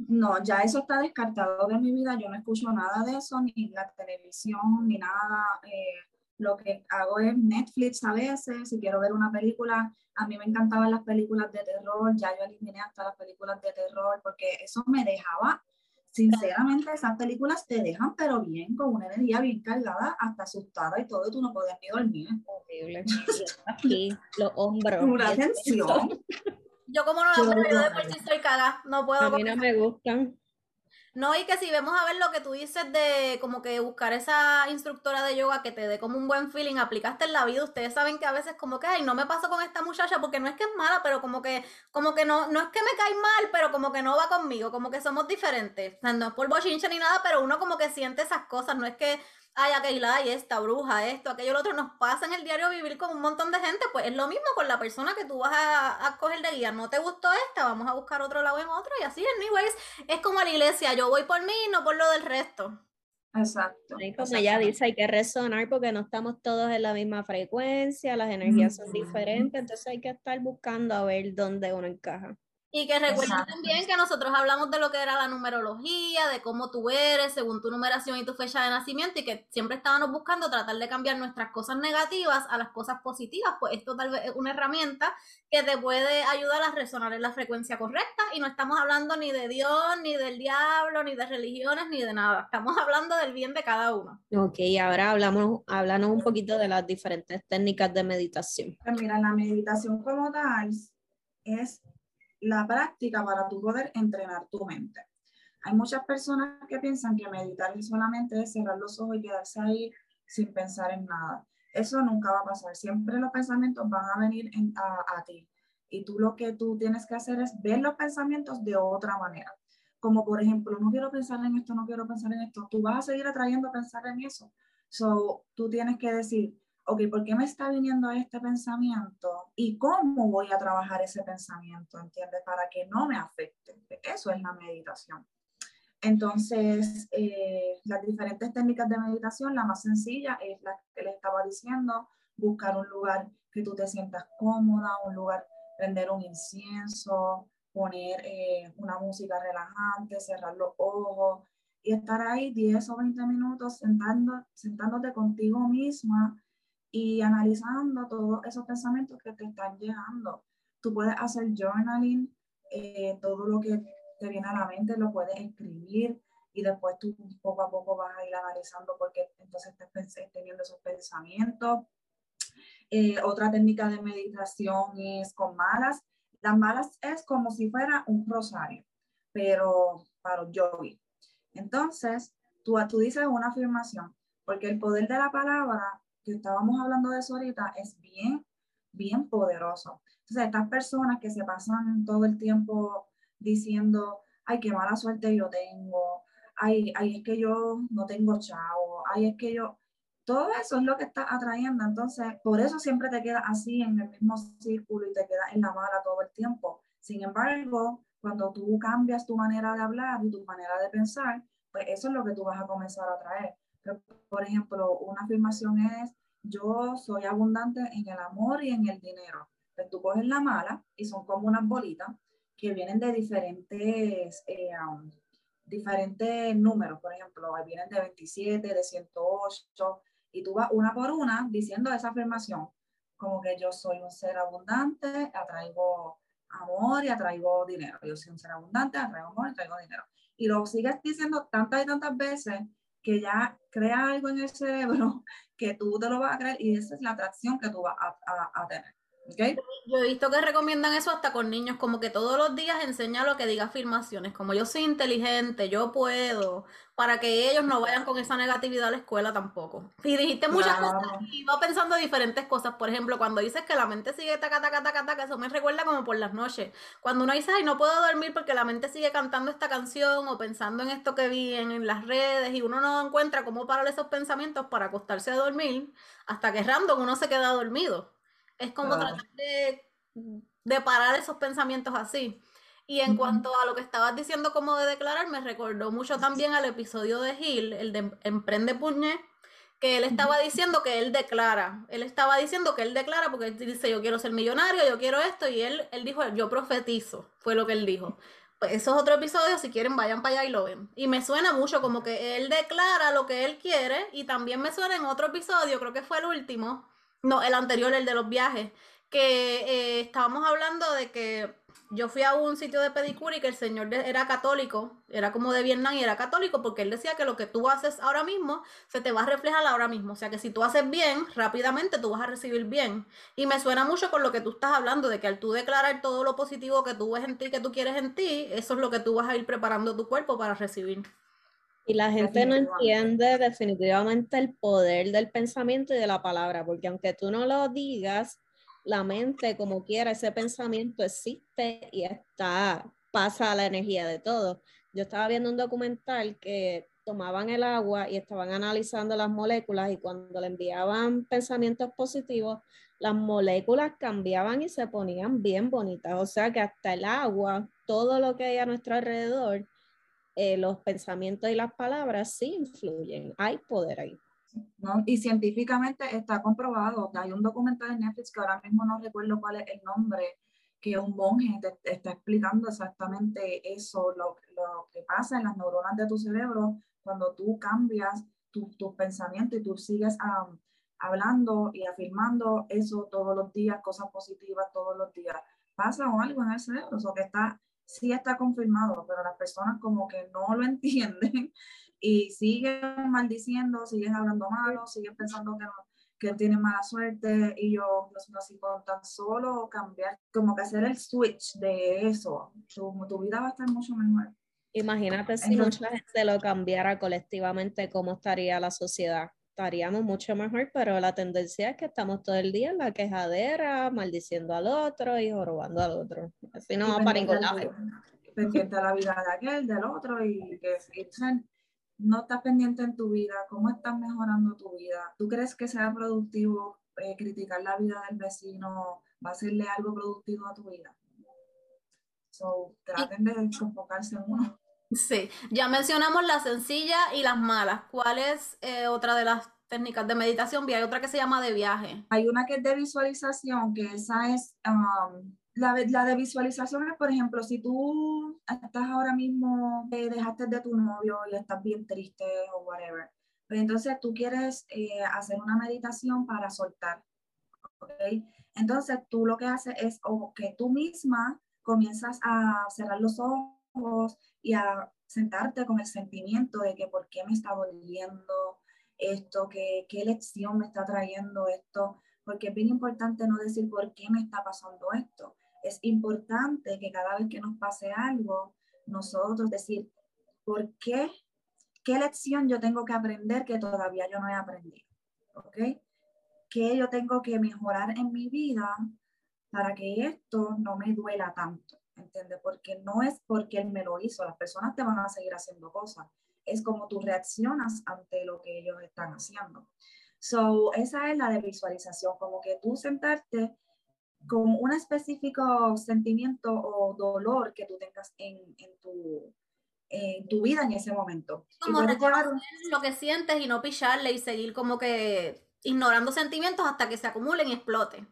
No, ya eso está descartado de mi vida. Yo no escucho nada de eso, ni la televisión, ni nada. Eh, lo que hago es Netflix a veces. Si quiero ver una película, a mí me encantaban las películas de terror. Ya yo eliminé hasta las películas de terror porque eso me dejaba sinceramente esas películas te dejan pero bien, con una energía bien cargada, hasta asustada y todo, y tú no podías ni dormir. Horrible. Aquí, los hombros. Una tensión. Yo como no lo veo, yo de por sí soy cagada, no puedo. A mí no me gustan. No, y que si vemos a ver lo que tú dices de como que buscar esa instructora de yoga que te dé como un buen feeling, aplicaste en la vida, ustedes saben que a veces como que, ay, no me paso con esta muchacha porque no es que es mala, pero como que, como que no, no es que me cae mal, pero como que no va conmigo, como que somos diferentes. O sea, no es por bochinche ni nada, pero uno como que siente esas cosas, no es que ay, aquella, y esta bruja, esto, aquello, lo otro, nos pasa en el diario vivir con un montón de gente, pues es lo mismo con la persona que tú vas a, a coger de guía. No te gustó esta, vamos a buscar otro lado en otro, y así, anyways, es como la iglesia, yo voy por mí, no por lo del resto. Exacto. Y como ella dice, hay que resonar porque no estamos todos en la misma frecuencia, las energías son diferentes, entonces hay que estar buscando a ver dónde uno encaja. Y que recuerden también que nosotros hablamos de lo que era la numerología, de cómo tú eres según tu numeración y tu fecha de nacimiento y que siempre estábamos buscando tratar de cambiar nuestras cosas negativas a las cosas positivas, pues esto tal vez es una herramienta que te puede ayudar a resonar en la frecuencia correcta y no estamos hablando ni de Dios, ni del diablo, ni de religiones, ni de nada, estamos hablando del bien de cada uno. Ok, ahora hablamos, háblanos un poquito de las diferentes técnicas de meditación. Pues mira, la meditación como tal es la práctica para tu poder entrenar tu mente. Hay muchas personas que piensan que meditar solamente es cerrar los ojos y quedarse ahí sin pensar en nada. Eso nunca va a pasar. Siempre los pensamientos van a venir a, a ti. Y tú lo que tú tienes que hacer es ver los pensamientos de otra manera. Como por ejemplo, no quiero pensar en esto, no quiero pensar en esto. Tú vas a seguir atrayendo a pensar en eso. So, tú tienes que decir, ok, ¿por qué me está viniendo este pensamiento? ¿Y cómo voy a trabajar ese pensamiento? ¿Entiendes? Para que no me afecte. Eso es la meditación. Entonces, eh, las diferentes técnicas de meditación, la más sencilla es la que le estaba diciendo, buscar un lugar que tú te sientas cómoda, un lugar, prender un incienso, poner eh, una música relajante, cerrar los ojos y estar ahí 10 o 20 minutos sentando, sentándote contigo misma y analizando todos esos pensamientos que te están llegando. Tú puedes hacer journaling, eh, todo lo que te viene a la mente lo puedes escribir y después tú poco a poco vas a ir analizando porque entonces estás teniendo esos pensamientos. Eh, otra técnica de meditación es con malas. Las malas es como si fuera un rosario, pero para los yogis. Entonces, tú, tú dices una afirmación, porque el poder de la palabra que estábamos hablando de eso ahorita, es bien, bien poderoso. Entonces, estas personas que se pasan todo el tiempo diciendo, ay, qué mala suerte yo tengo, ay, ay, es que yo no tengo chavo, ay, es que yo, todo eso es lo que está atrayendo. Entonces, por eso siempre te quedas así en el mismo círculo y te quedas en la mala todo el tiempo. Sin embargo, cuando tú cambias tu manera de hablar y tu manera de pensar, pues eso es lo que tú vas a comenzar a traer por ejemplo, una afirmación es, yo soy abundante en el amor y en el dinero. Pues tú coges la mala y son como unas bolitas que vienen de diferentes, eh, um, diferentes números. Por ejemplo, vienen de 27, de 108, y tú vas una por una diciendo esa afirmación, como que yo soy un ser abundante, atraigo amor y atraigo dinero. Yo soy un ser abundante, atraigo amor y atraigo dinero. Y lo sigues diciendo tantas y tantas veces que ya crea algo en el cerebro que tú te lo vas a creer y esa es la atracción que tú vas a, tener. Yo he visto que recomiendan eso hasta con niños, como que todos los días enseña lo que diga afirmaciones, como yo soy inteligente, yo puedo, para que ellos no vayan con esa negatividad a la escuela tampoco. Y dijiste muchas cosas y iba pensando diferentes cosas. Por ejemplo, cuando dices que la mente sigue taca, taca, taca, taca, eso me recuerda como por las noches. Cuando uno dice, ay, no puedo dormir porque la mente sigue cantando esta canción o pensando en esto que vi en, en las redes y uno no encuentra cómo parar esos pensamientos para acostarse a dormir, hasta que random uno se queda dormido. Es como tratar de, de, parar esos pensamientos así. Y en cuanto a lo que estabas diciendo como de declarar, me recordó mucho también al episodio de Gil, el de Emprende Puñé, que él estaba diciendo que él declara, él estaba diciendo que él declara porque él dice yo quiero ser millonario, yo quiero esto, y él, él dijo yo profetizo, fue lo que él dijo. Pues eso es otro episodio, si quieren vayan para allá y lo ven. Y me suena mucho como que él declara lo que él quiere, y también me suena en otro episodio, creo que fue el último, no, el anterior, el de los viajes, que eh, estábamos hablando de que yo fui a un sitio de pedicura y que el señor era católico, era como de Vietnam y era católico porque él decía que lo que tú haces ahora mismo se te va a reflejar ahora mismo. O sea que si tú haces bien, rápidamente tú vas a recibir bien. Y me suena mucho con lo que tú estás hablando, de que al tú declarar todo lo positivo que tú ves en ti, que tú quieres en ti, eso es lo que tú vas a ir preparando tu cuerpo para recibir. Y la gente no entiende definitivamente el poder del pensamiento y de la palabra, porque aunque tú no lo digas, la mente, como quiera, ese pensamiento existe y está, pasa la energía de todo. Yo estaba viendo un documental que tomaban el agua y estaban analizando las moléculas y cuando le enviaban pensamientos positivos, las moléculas cambiaban y se ponían bien bonitas. O sea que hasta el agua, todo lo que hay a nuestro alrededor, eh, los pensamientos y las palabras sí influyen, hay poder ahí. ¿no? Y científicamente está comprobado, hay un documental en Netflix que ahora mismo no recuerdo cuál es el nombre, que un monje te, está explicando exactamente eso, lo, lo, que pasa en las neuronas de tu cerebro cuando tú cambias tus tu pensamientos y tú sigues hablando y afirmando eso todos los días, cosas positivas todos los días. Pasa algo en el cerebro, eso que está sí está confirmado, pero las personas como que no lo entienden y siguen maldiciendo, siguen hablando malo, siguen pensando que, no, que tienen mala suerte y yo, Dios mío, si con tan solo cambiar, como que hacer el switch de eso, tu, tu vida va a estar mucho mejor. Imagínate si mucha gente lo cambiara colectivamente, cómo estaría la sociedad estaríamos mucho mejor, pero la tendencia es que estamos todo el día en la quejadera, maldiciendo al otro y robando al otro. Así no va para ningún lado. Pendiente de la vida de aquel, del otro, y que no estás pendiente en tu vida, cómo estás mejorando tu vida. ¿Tú crees que sea productivo eh, criticar la vida del vecino? ¿Va a hacerle algo productivo a tu vida? So, traten de enfocarse en uno. Sí, ya mencionamos la sencilla y las malas. ¿Cuál es eh, otra de las técnicas de meditación? Hay otra que se llama de viaje. Hay una que es de visualización, que esa es, um, la, de visualización es, por ejemplo, si tú estás ahora mismo, eh, dejaste de tu novio y estás bien triste o whatever, pero pues entonces tú quieres eh, hacer una meditación para soltar. Entonces tú lo que haces es o que tú misma comienzas a cerrar los ojos y a sentarte con el sentimiento de que por qué me está doliendo esto, que, qué lección me está trayendo esto, porque es bien importante no decir por qué me está pasando esto. Es importante que cada vez que nos pase algo, nosotros decir, ¿por qué? ¿Qué lección yo tengo que aprender que todavía yo no he aprendido? ¿Ok? ¿Qué yo tengo que mejorar en mi vida para que esto no me duela tanto? ¿Entiendes? Porque no es porque él me lo hizo, las personas te van a seguir haciendo cosas, es como tú reaccionas ante lo que ellos están haciendo. So, esa es la de visualización, como que tú sentarte con un específico sentimiento o dolor que tú tengas en, en tu, en tu vida en ese momento. Como lo que sientes y no picharle y seguir como que ignorando sentimientos hasta que se acumulen y exploten.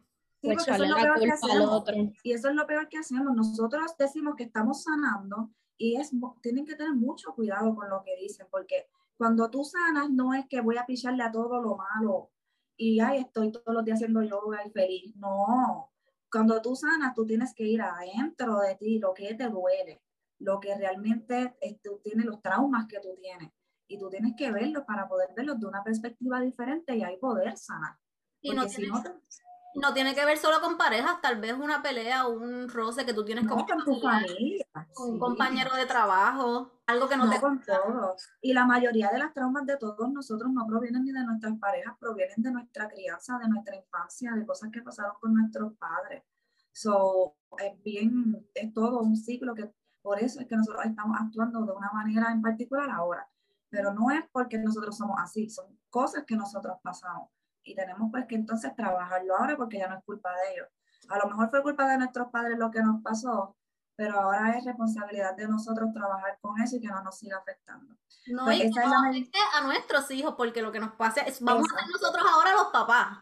Y eso es lo peor que hacemos. Nosotros decimos que estamos sanando y es, tienen que tener mucho cuidado con lo que dicen, porque cuando tú sanas no es que voy a picharle a todo lo malo y ay, estoy todos los días haciendo yoga y feliz. No. Cuando tú sanas, tú tienes que ir adentro de ti, lo que te duele, lo que realmente tú tienes, los traumas que tú tienes. Y tú tienes que verlos para poder verlos de una perspectiva diferente y ahí poder sanar. Y no, No tiene que ver solo con parejas, tal vez una pelea o un roce que tú tienes con, tu familia, con un compañero de trabajo, algo que no, te con todos. Y la mayoría de las traumas de todos nosotros no provienen ni de nuestras parejas, provienen de nuestra crianza, de nuestra infancia, de cosas que pasaron con nuestros padres. So, es bien, es todo un ciclo que por eso es que nosotros estamos actuando de una manera en particular ahora. Pero no es porque nosotros somos así, son cosas que nosotros pasamos y tenemos pues que entonces trabajarlo ahora porque ya no es culpa de ellos. A lo mejor fue culpa de nuestros padres lo que nos pasó, pero ahora es responsabilidad de nosotros trabajar con eso y que no nos siga afectando. No, y que no afecte a nuestros hijos, porque lo que nos pasa es, vamos a ser nosotros ahora los papás.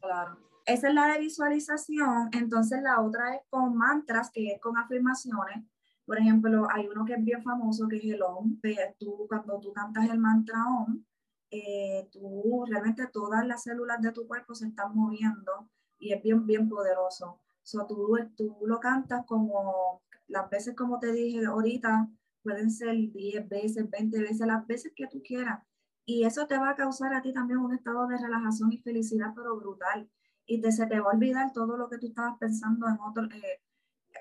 Claro. Esa es la de visualización, entonces la otra es con mantras, que es con afirmaciones. Por ejemplo, hay uno que es bien famoso, que es el OM, tú, cuando tú cantas el mantra OM, eh, tú realmente todas las células de tu cuerpo se están moviendo y es bien, bien poderoso. So, tú, tú lo cantas como las veces como te dije ahorita, pueden ser 10 veces, 20 veces, las veces que tú quieras. Y eso te va a causar a ti también un estado de relajación y felicidad, pero brutal. Y te, se te va a olvidar todo lo que tú estabas pensando en otro, eh,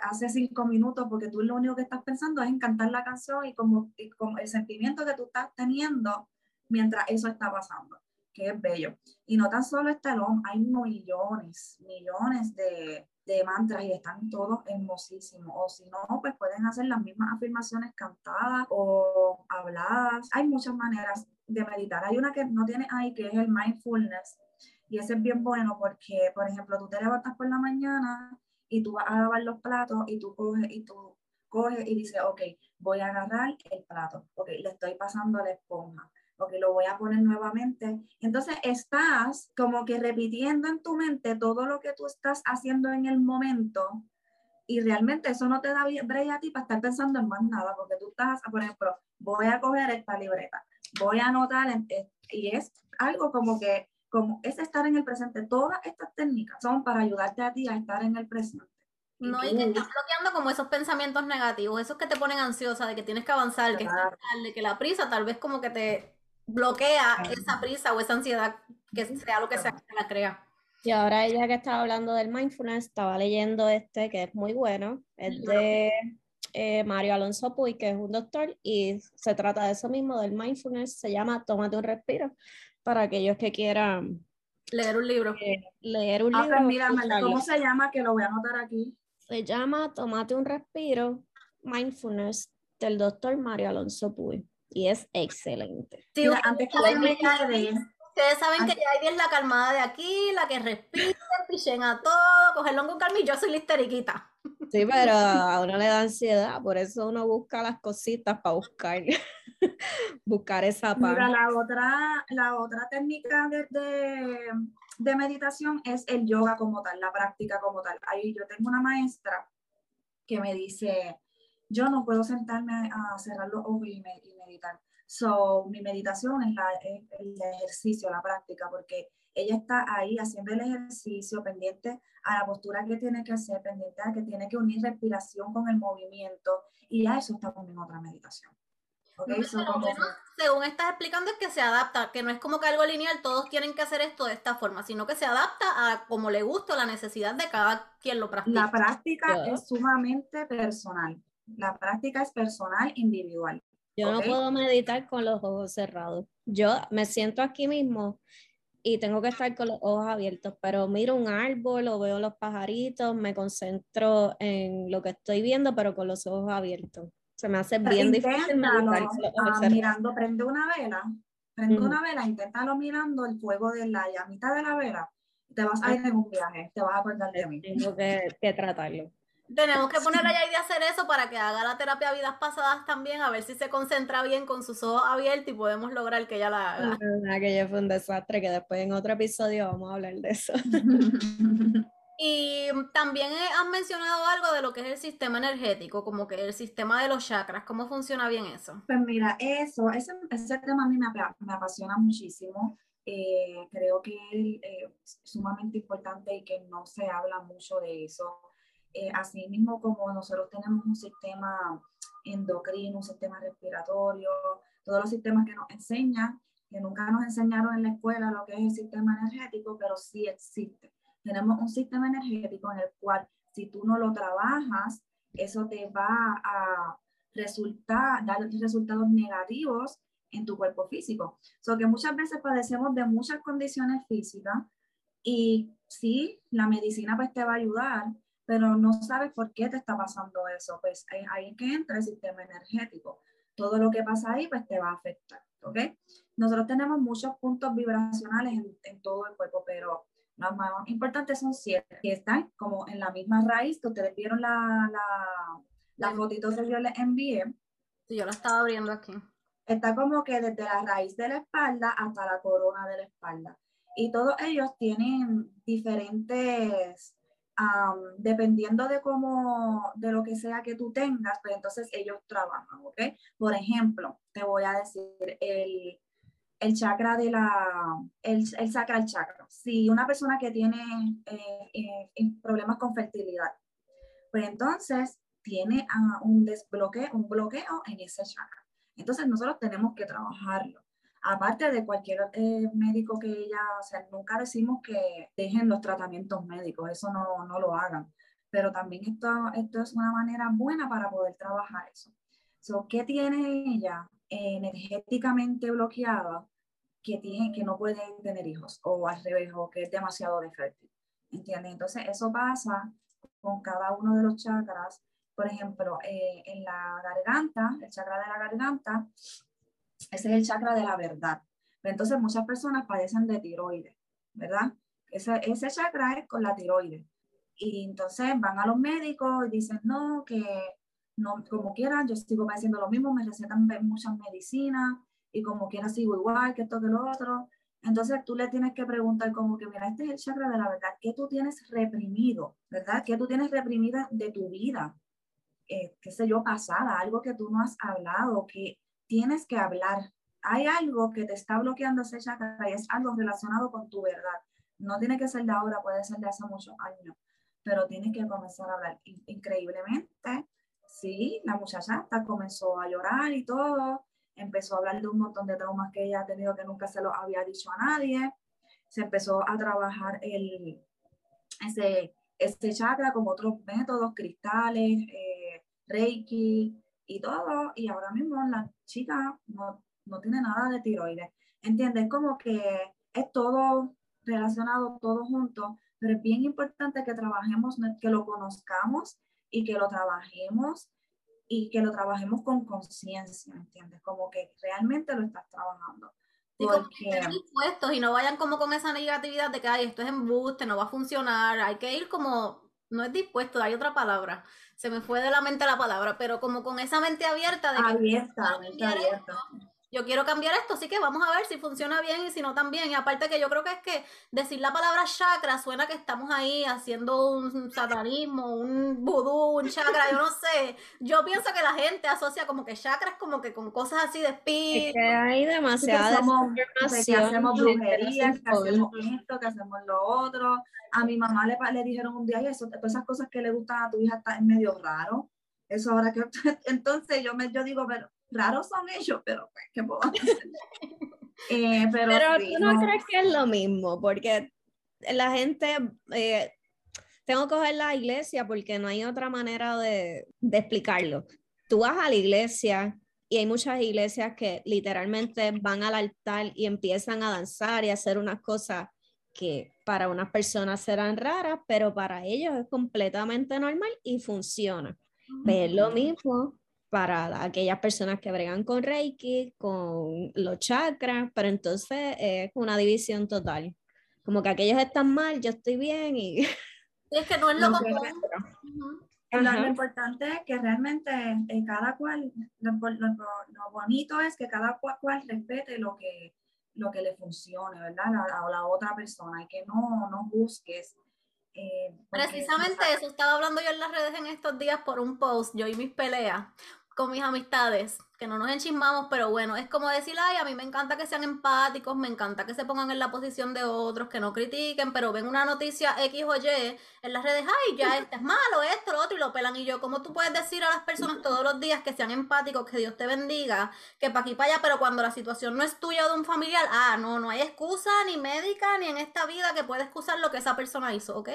hace cinco minutos, porque tú lo único que estás pensando es en cantar la canción y como, y como el sentimiento que tú estás teniendo mientras eso está pasando, que es bello. Y no tan solo está el hay millones, millones de, de mantras y están todos hermosísimos. O si no, pues pueden hacer las mismas afirmaciones cantadas o habladas. Hay muchas maneras de meditar. Hay una que no tiene ahí, que es el mindfulness. Y ese es bien bueno porque, por ejemplo, tú te levantas por la mañana y tú vas a lavar los platos y tú coges y tú coges y dices, ok, voy a agarrar el plato, ok, le estoy pasando la esponja, porque lo voy a poner nuevamente. Entonces estás como que repitiendo en tu mente todo lo que tú estás haciendo en el momento y realmente eso no te da brella a ti para estar pensando en más nada, porque tú estás, por ejemplo, voy a coger esta libreta, voy a anotar, eh, y es algo como que, como es estar en el presente. Todas estas técnicas son para ayudarte a ti a estar en el presente. No, y que estás bloqueando como esos pensamientos negativos, esos que te ponen ansiosa, de que tienes que avanzar, que, de que la prisa tal vez como que te bloquea esa prisa o esa ansiedad que sea lo que sea que la crea. Y ahora ella que estaba hablando del mindfulness, estaba leyendo este que es muy bueno, es de eh, Mario Alonso Puy, que es un doctor, y se trata de eso mismo, del mindfulness, se llama Tómate un respiro, para aquellos que quieran leer un libro. Eh, leer un ah, pues libro. mira, ¿cómo se llama? Que lo voy a anotar aquí. Se llama Tómate un respiro, mindfulness, del doctor Mario Alonso Puy y es excelente. Sí, antes que Ustedes saben que Yairi es la calmada de aquí, la que respira, pichen a todo, cogerlo con calma y yo soy la histeriquita. Sí, pero a uno le da ansiedad, por eso uno busca las cositas para buscar, buscar esa paz. Mira, la otra, la otra técnica de, de, meditación es el yoga como tal, la práctica como tal. Ahí yo tengo una maestra que me dice, yo no puedo sentarme a cerrar los ojos y, meditar. So, mi meditación es, la, el ejercicio, la práctica, porque ella está ahí haciendo el ejercicio, pendiente a la postura que tiene que hacer, pendiente a que tiene que unir respiración con el movimiento, y a eso está en otra meditación. Okay, según estás explicando, es que se adapta, que no es como que algo lineal, todos tienen que hacer esto de esta forma, sino que se adapta a como le gusta la necesidad de cada quien lo practica. La práctica es sumamente personal. La práctica es personal, individual. Yo no puedo meditar con los ojos cerrados. Yo me siento aquí mismo y tengo que estar con los ojos abiertos, pero miro un árbol o veo los pajaritos, me concentro en lo que estoy viendo, pero con los ojos abiertos. Se me hace bien difícil meditar ah, mirando, prende una vela, prende una vela, inténtalo mirando el fuego de la llamita de la vela, te vas a ir en un viaje, te vas a acordar de mí. Tengo que, que tratarlo. Tenemos que ponerle a de hacer eso para que haga la terapia vidas pasadas también, a ver si se concentra bien con sus ojos abiertos y podemos lograr que ella la haga. Aquello fue un desastre, que después en otro episodio vamos a hablar de eso. Y también han mencionado algo de lo que es el sistema energético, como que el sistema de los chakras, ¿cómo funciona bien eso? Pues mira, eso, ese, ese tema a mí me, me apasiona muchísimo. Eh, creo que es eh, sumamente importante y que no se habla mucho de eso eh, así mismo como nosotros tenemos un sistema endocrino, un sistema respiratorio, todos los sistemas que nos enseñan, que nunca nos enseñaron en la escuela lo que es el sistema energético, pero sí existe. tenemos un sistema energético en el cual si tú no lo trabajas, eso te va a resultar, dar resultados negativos en tu cuerpo físico. So que muchas veces padecemos de muchas condiciones físicas y sí, la medicina pues te va a ayudar, pero no sabes por qué te está pasando eso. Pues ahí que entra el sistema energético. Todo lo que pasa ahí pues te va a afectar, ¿ok? Nosotros tenemos muchos puntos vibracionales en, en todo el cuerpo, pero los más importantes son siete, que están como en la misma raíz que ustedes vieron la, la, las fotitos que yo les envié. Sí, yo la estaba abriendo aquí. Está como que desde la raíz de la espalda hasta la corona de la espalda. Y todos ellos tienen diferentes, dependiendo de cómo, de lo que sea que tú tengas, pues entonces ellos trabajan, ¿ok? Por ejemplo, te voy a decir el, el chakra de la, el, el sacral chakra. Si una persona que tiene eh, eh, problemas con fertilidad, pues entonces tiene ah, un desbloqueo, un bloqueo en ese chakra. Entonces nosotros tenemos que trabajarlo. Aparte de cualquier eh, médico que ella, o sea, nunca decimos que dejen los tratamientos médicos, eso no, no lo hagan. Pero también esto, esto es una manera buena para poder trabajar eso. So, ¿Qué tiene ella energéticamente bloqueada que, tiene, que no puede tener hijos? O al revés, o que es demasiado de fértil. ¿Entiendes? Entonces eso pasa con cada uno de los chakras por ejemplo, eh, en la garganta, el chakra de la garganta, ese es el chakra de la verdad. Entonces, muchas personas padecen de tiroides, ¿verdad? Ese, ese chakra es con la tiroides. Y entonces van a los médicos y dicen, no, que no, como quiera, yo sigo padeciendo lo mismo, me recetan muchas medicinas y como quiera sigo igual que esto que lo otro. Entonces tú le tienes que preguntar como que, mira, este es el chakra de la verdad, ¿qué tú tienes reprimido? ¿Verdad? ¿Qué tú tienes reprimido de tu vida? eh, qué sé yo, pasada, algo que tú no has hablado, que tienes que hablar. Hay algo que te está bloqueando ese chakra y es algo relacionado con tu verdad. No tiene que ser de ahora, puede ser de hace muchos años, pero tienes que comenzar a hablar. Increíblemente, sí, la muchacha hasta comenzó a llorar y todo, empezó a hablar de un montón de traumas que ella ha tenido que nunca se lo había dicho a nadie, se empezó a trabajar el, ese, ese chakra con otros métodos, cristales, eh, Reiki y todo, y ahora mismo la chica no, no tiene nada de tiroides. ¿Entiendes? Como que es todo relacionado, todo junto, pero es bien importante que trabajemos, que lo conozcamos y que lo trabajemos y que lo trabajemos con conciencia, ¿entiendes? Como que realmente lo estás trabajando. porque... dispuestos y no vayan como con esa negatividad de que Ay, esto es embuste, no va a funcionar, hay que ir como, no es dispuesto, hay otra palabra, se me fue de la mente la palabra, pero como con esa mente abierta de que abierta, mente abierta yo quiero cambiar esto, así que vamos a ver si funciona bien y si no también. Y aparte que yo creo que es que decir la palabra chakra suena que estamos ahí haciendo un satanismo, un vudú, un chakra, yo no sé. Yo pienso que la gente asocia como que chakras como que con cosas así de espíritu. que hay demasiada que hacemos brujería, que hacemos esto, que hacemos lo otro. A mi mamá le, le dijeron un día, y eso, todas esas cosas que le gustan a tu hija está en medio raro. Eso ahora que entonces yo me yo digo, pero raros son ellos, pero pues, ¿qué puedo hacer? Eh, pero, tú no, crees que es lo mismo, porque la gente, eh, tengo que coger la iglesia porque no hay otra manera de, de explicarlo. Tú vas a la iglesia y hay muchas iglesias que literalmente van al altar y empiezan a danzar y a hacer unas cosas que para unas personas serán raras, pero para ellos es completamente normal y funciona. Pero es lo mismo para aquellas personas que bregan con Reiki, con los chakras, pero entonces es una división total. Como que aquellos están mal, yo estoy bien y... Es que no es lo, lo, lo importante es que realmente eh, cada cual, lo, bonito es que cada cual, respete lo que, lo que le funcione, ¿verdad? A, la otra persona y que no, no busques. Eh, Precisamente eso estaba hablando yo en las redes en estos días por un post, yo y mis peleas, con mis amistades. que no nos enchismamos, pero bueno, es como decir, ay, a mí me encanta que sean empáticos, me encanta que se pongan en la posición de otros, que no critiquen, pero ven una noticia X o Y en las redes, ay, ya este es malo, esto, lo otro, y lo pelan. Y yo, ¿cómo tú puedes decir a las personas todos los días que sean empáticos, que Dios te bendiga, que para aquí para allá, pero cuando la situación no es tuya o de un familiar, ah, no, no hay excusa ni médica ni en esta vida que pueda excusar lo que esa persona hizo, ¿ok?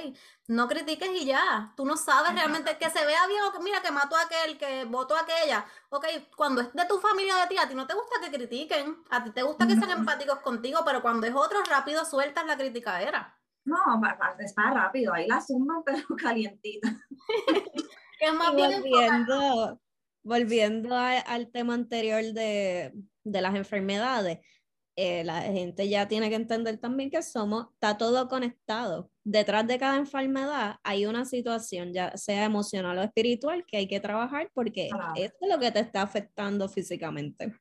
No critiques y ya, tú no sabes realmente que se vea bien o que mira, que mató a aquel, que votó a aquella, ok, cuando es de tu familia o de ti, a ti no te gusta que critiquen, a ti te gusta que sean empáticos contigo, pero cuando es otro, rápido sueltas la era No, está rápido, ahí la suma, pero calientita. es más volviendo, volviendo al tema anterior de, de las enfermedades, eh, la gente ya tiene que entender también que somos, está todo conectado. Detrás de cada enfermedad hay una situación, ya sea emocional o espiritual, que hay que trabajar porque esto es lo que te está afectando físicamente.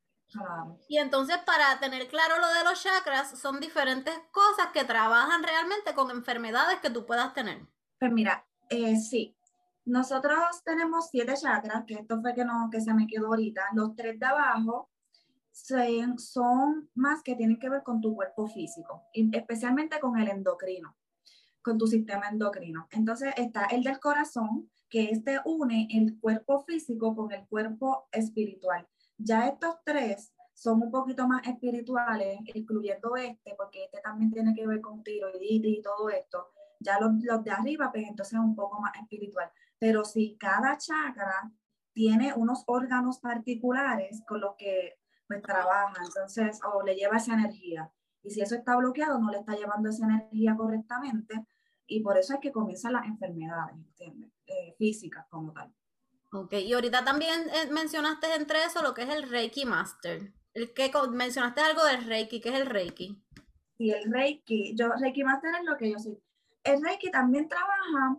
Y entonces para tener claro lo de los chakras, son diferentes cosas que trabajan realmente con enfermedades que tú puedas tener. Pues mira, eh, sí, nosotros tenemos siete chakras, que esto fue que, no, que se me quedó ahorita. Los tres de abajo son más que tienen que ver con tu cuerpo físico, especialmente con el endocrino, con tu sistema endocrino. Entonces está el del corazón, que este une el cuerpo físico con el cuerpo espiritual. Ya estos tres son un poquito más espirituales, incluyendo este, porque este también tiene que ver con tiroiditis y todo esto. Ya los, los de arriba, pues entonces es un poco más espiritual. Pero si cada chakra tiene unos órganos particulares con los que pues trabaja, entonces, o le lleva esa energía. Y si eso está bloqueado, no le está llevando esa energía correctamente, y por eso es que comienzan las enfermedades, ¿entiendes? Eh, físicas como tal. Ok, y ahorita también eh, mencionaste entre eso lo que es el Reiki Master. El que mencionaste algo del Reiki, ¿qué es el Reiki? Sí, el Reiki, yo, Reiki Master es lo que yo soy. El Reiki también trabaja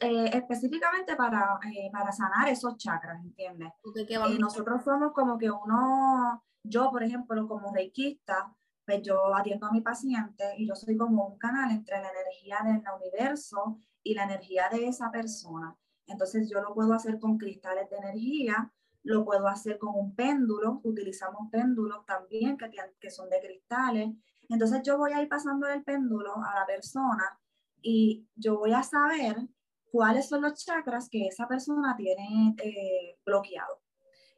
eh, específicamente para, eh, para sanar esos chakras, ¿entiendes? Eh, nosotros somos como que uno, yo por ejemplo, como reikista, pues yo atiendo a mi paciente y yo soy como un canal entre la energía del universo y la energía de esa persona. Entonces yo lo puedo hacer con cristales de energía, lo puedo hacer con un péndulo, utilizamos péndulos también que, que son de cristales. Entonces yo voy a ir pasando el péndulo a la persona y yo voy a saber cuáles son los chakras que esa persona tiene eh, bloqueado.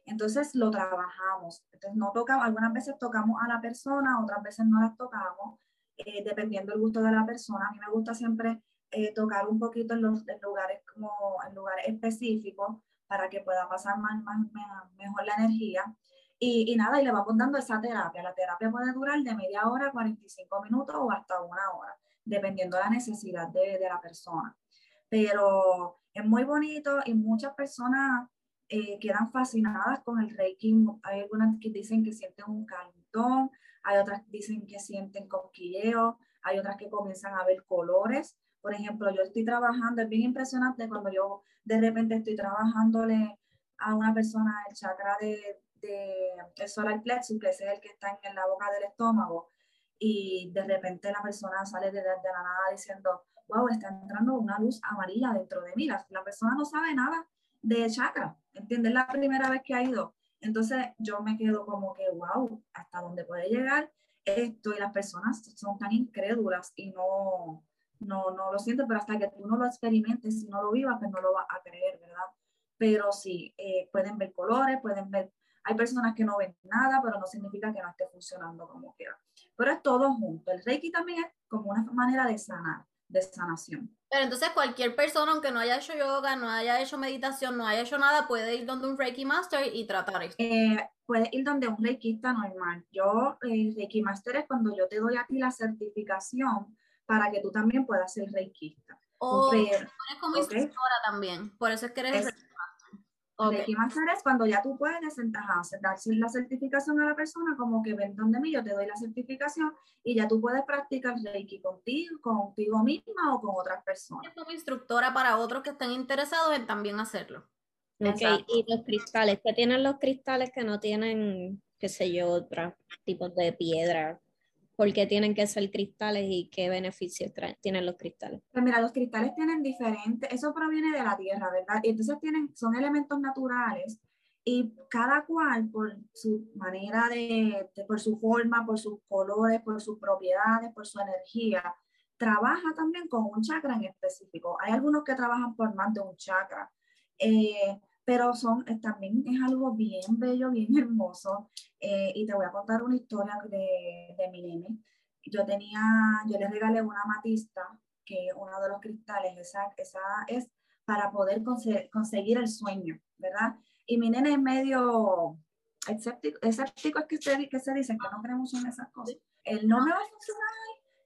Entonces lo trabajamos. Entonces no tocamos, algunas veces tocamos a la persona, otras veces no las tocamos, eh, dependiendo del gusto de la persona. A mí me gusta siempre eh, tocar un poquito en los lugares como en lugares específicos para que pueda pasar más, más, mejor la energía. Y, y, nada, y le vamos dando esa terapia. La terapia puede durar de media hora, 45 minutos o hasta una hora dependiendo de la necesidad de, de la persona. Pero es muy bonito y muchas personas eh, quedan fascinadas con el Reiki. Hay algunas que dicen que sienten un calentón, hay otras que dicen que sienten cosquilleo, hay otras que comienzan a ver colores. Por ejemplo, yo estoy trabajando, es bien impresionante cuando yo de repente estoy trabajándole a una persona el chakra de, de el solar plexus, que es el que está en la boca del estómago, y de repente la persona sale de, la nada diciendo, wow, está entrando una luz amarilla dentro de mí. La, la persona no sabe nada de chakra, ¿entiendes? La primera vez que ha ido. Entonces yo me quedo como que, wow, hasta dónde puede llegar esto y las personas son tan incrédulas y no, no, no lo sienten, pero hasta que tú no lo experimentes y no lo vivas, pues no lo vas a creer, ¿verdad? Pero sí, eh, pueden ver colores, pueden ver, hay personas que no ven nada, pero no significa que no esté funcionando como quiera pero es todo junto. El Reiki también es como una manera de sanar, de sanación. Pero entonces cualquier persona, aunque no haya hecho yoga, no haya hecho meditación, no haya hecho nada, puede ir donde un Reiki Master y tratar esto. Eh, puede ir donde un Reikista normal. Yo, el Reiki Master es cuando yo te doy a ti la certificación para que tú también puedas ser Reikista. O eres como instructora también, por eso es que eres Okay. De más es cuando ya tú puedes darse la certificación a la persona, como que ven donde mí, yo te doy la certificación y ya tú puedes practicar Reiki contigo, contigo misma o con otras personas. Como instructora para otros que estén interesados en también hacerlo. Ok, y los cristales, ¿qué tienen los cristales que no tienen, qué sé yo, otros tipos de piedra? ¿Por qué tienen que ser cristales y qué beneficios tienen los cristales? Pues mira, los cristales tienen diferentes, eso proviene de la tierra, ¿verdad? Y entonces tienen, son elementos naturales y cada cual por su manera de, por su forma, por sus colores, por sus propiedades, por su energía, trabaja también con un chakra en específico. Hay algunos que trabajan por más de un chakra, eh, pero son, también es algo bien bello, bien hermoso. Eh, y te voy a contar una historia de, de mi nene. Yo tenía, yo le regalé una matista, que uno de los cristales, esa, esa es para poder conseguir el sueño, ¿verdad? Y mi nene es medio escéptico, escéptico es que, usted, que se dice que no creemos en esas cosas. Él no me va a funcionar.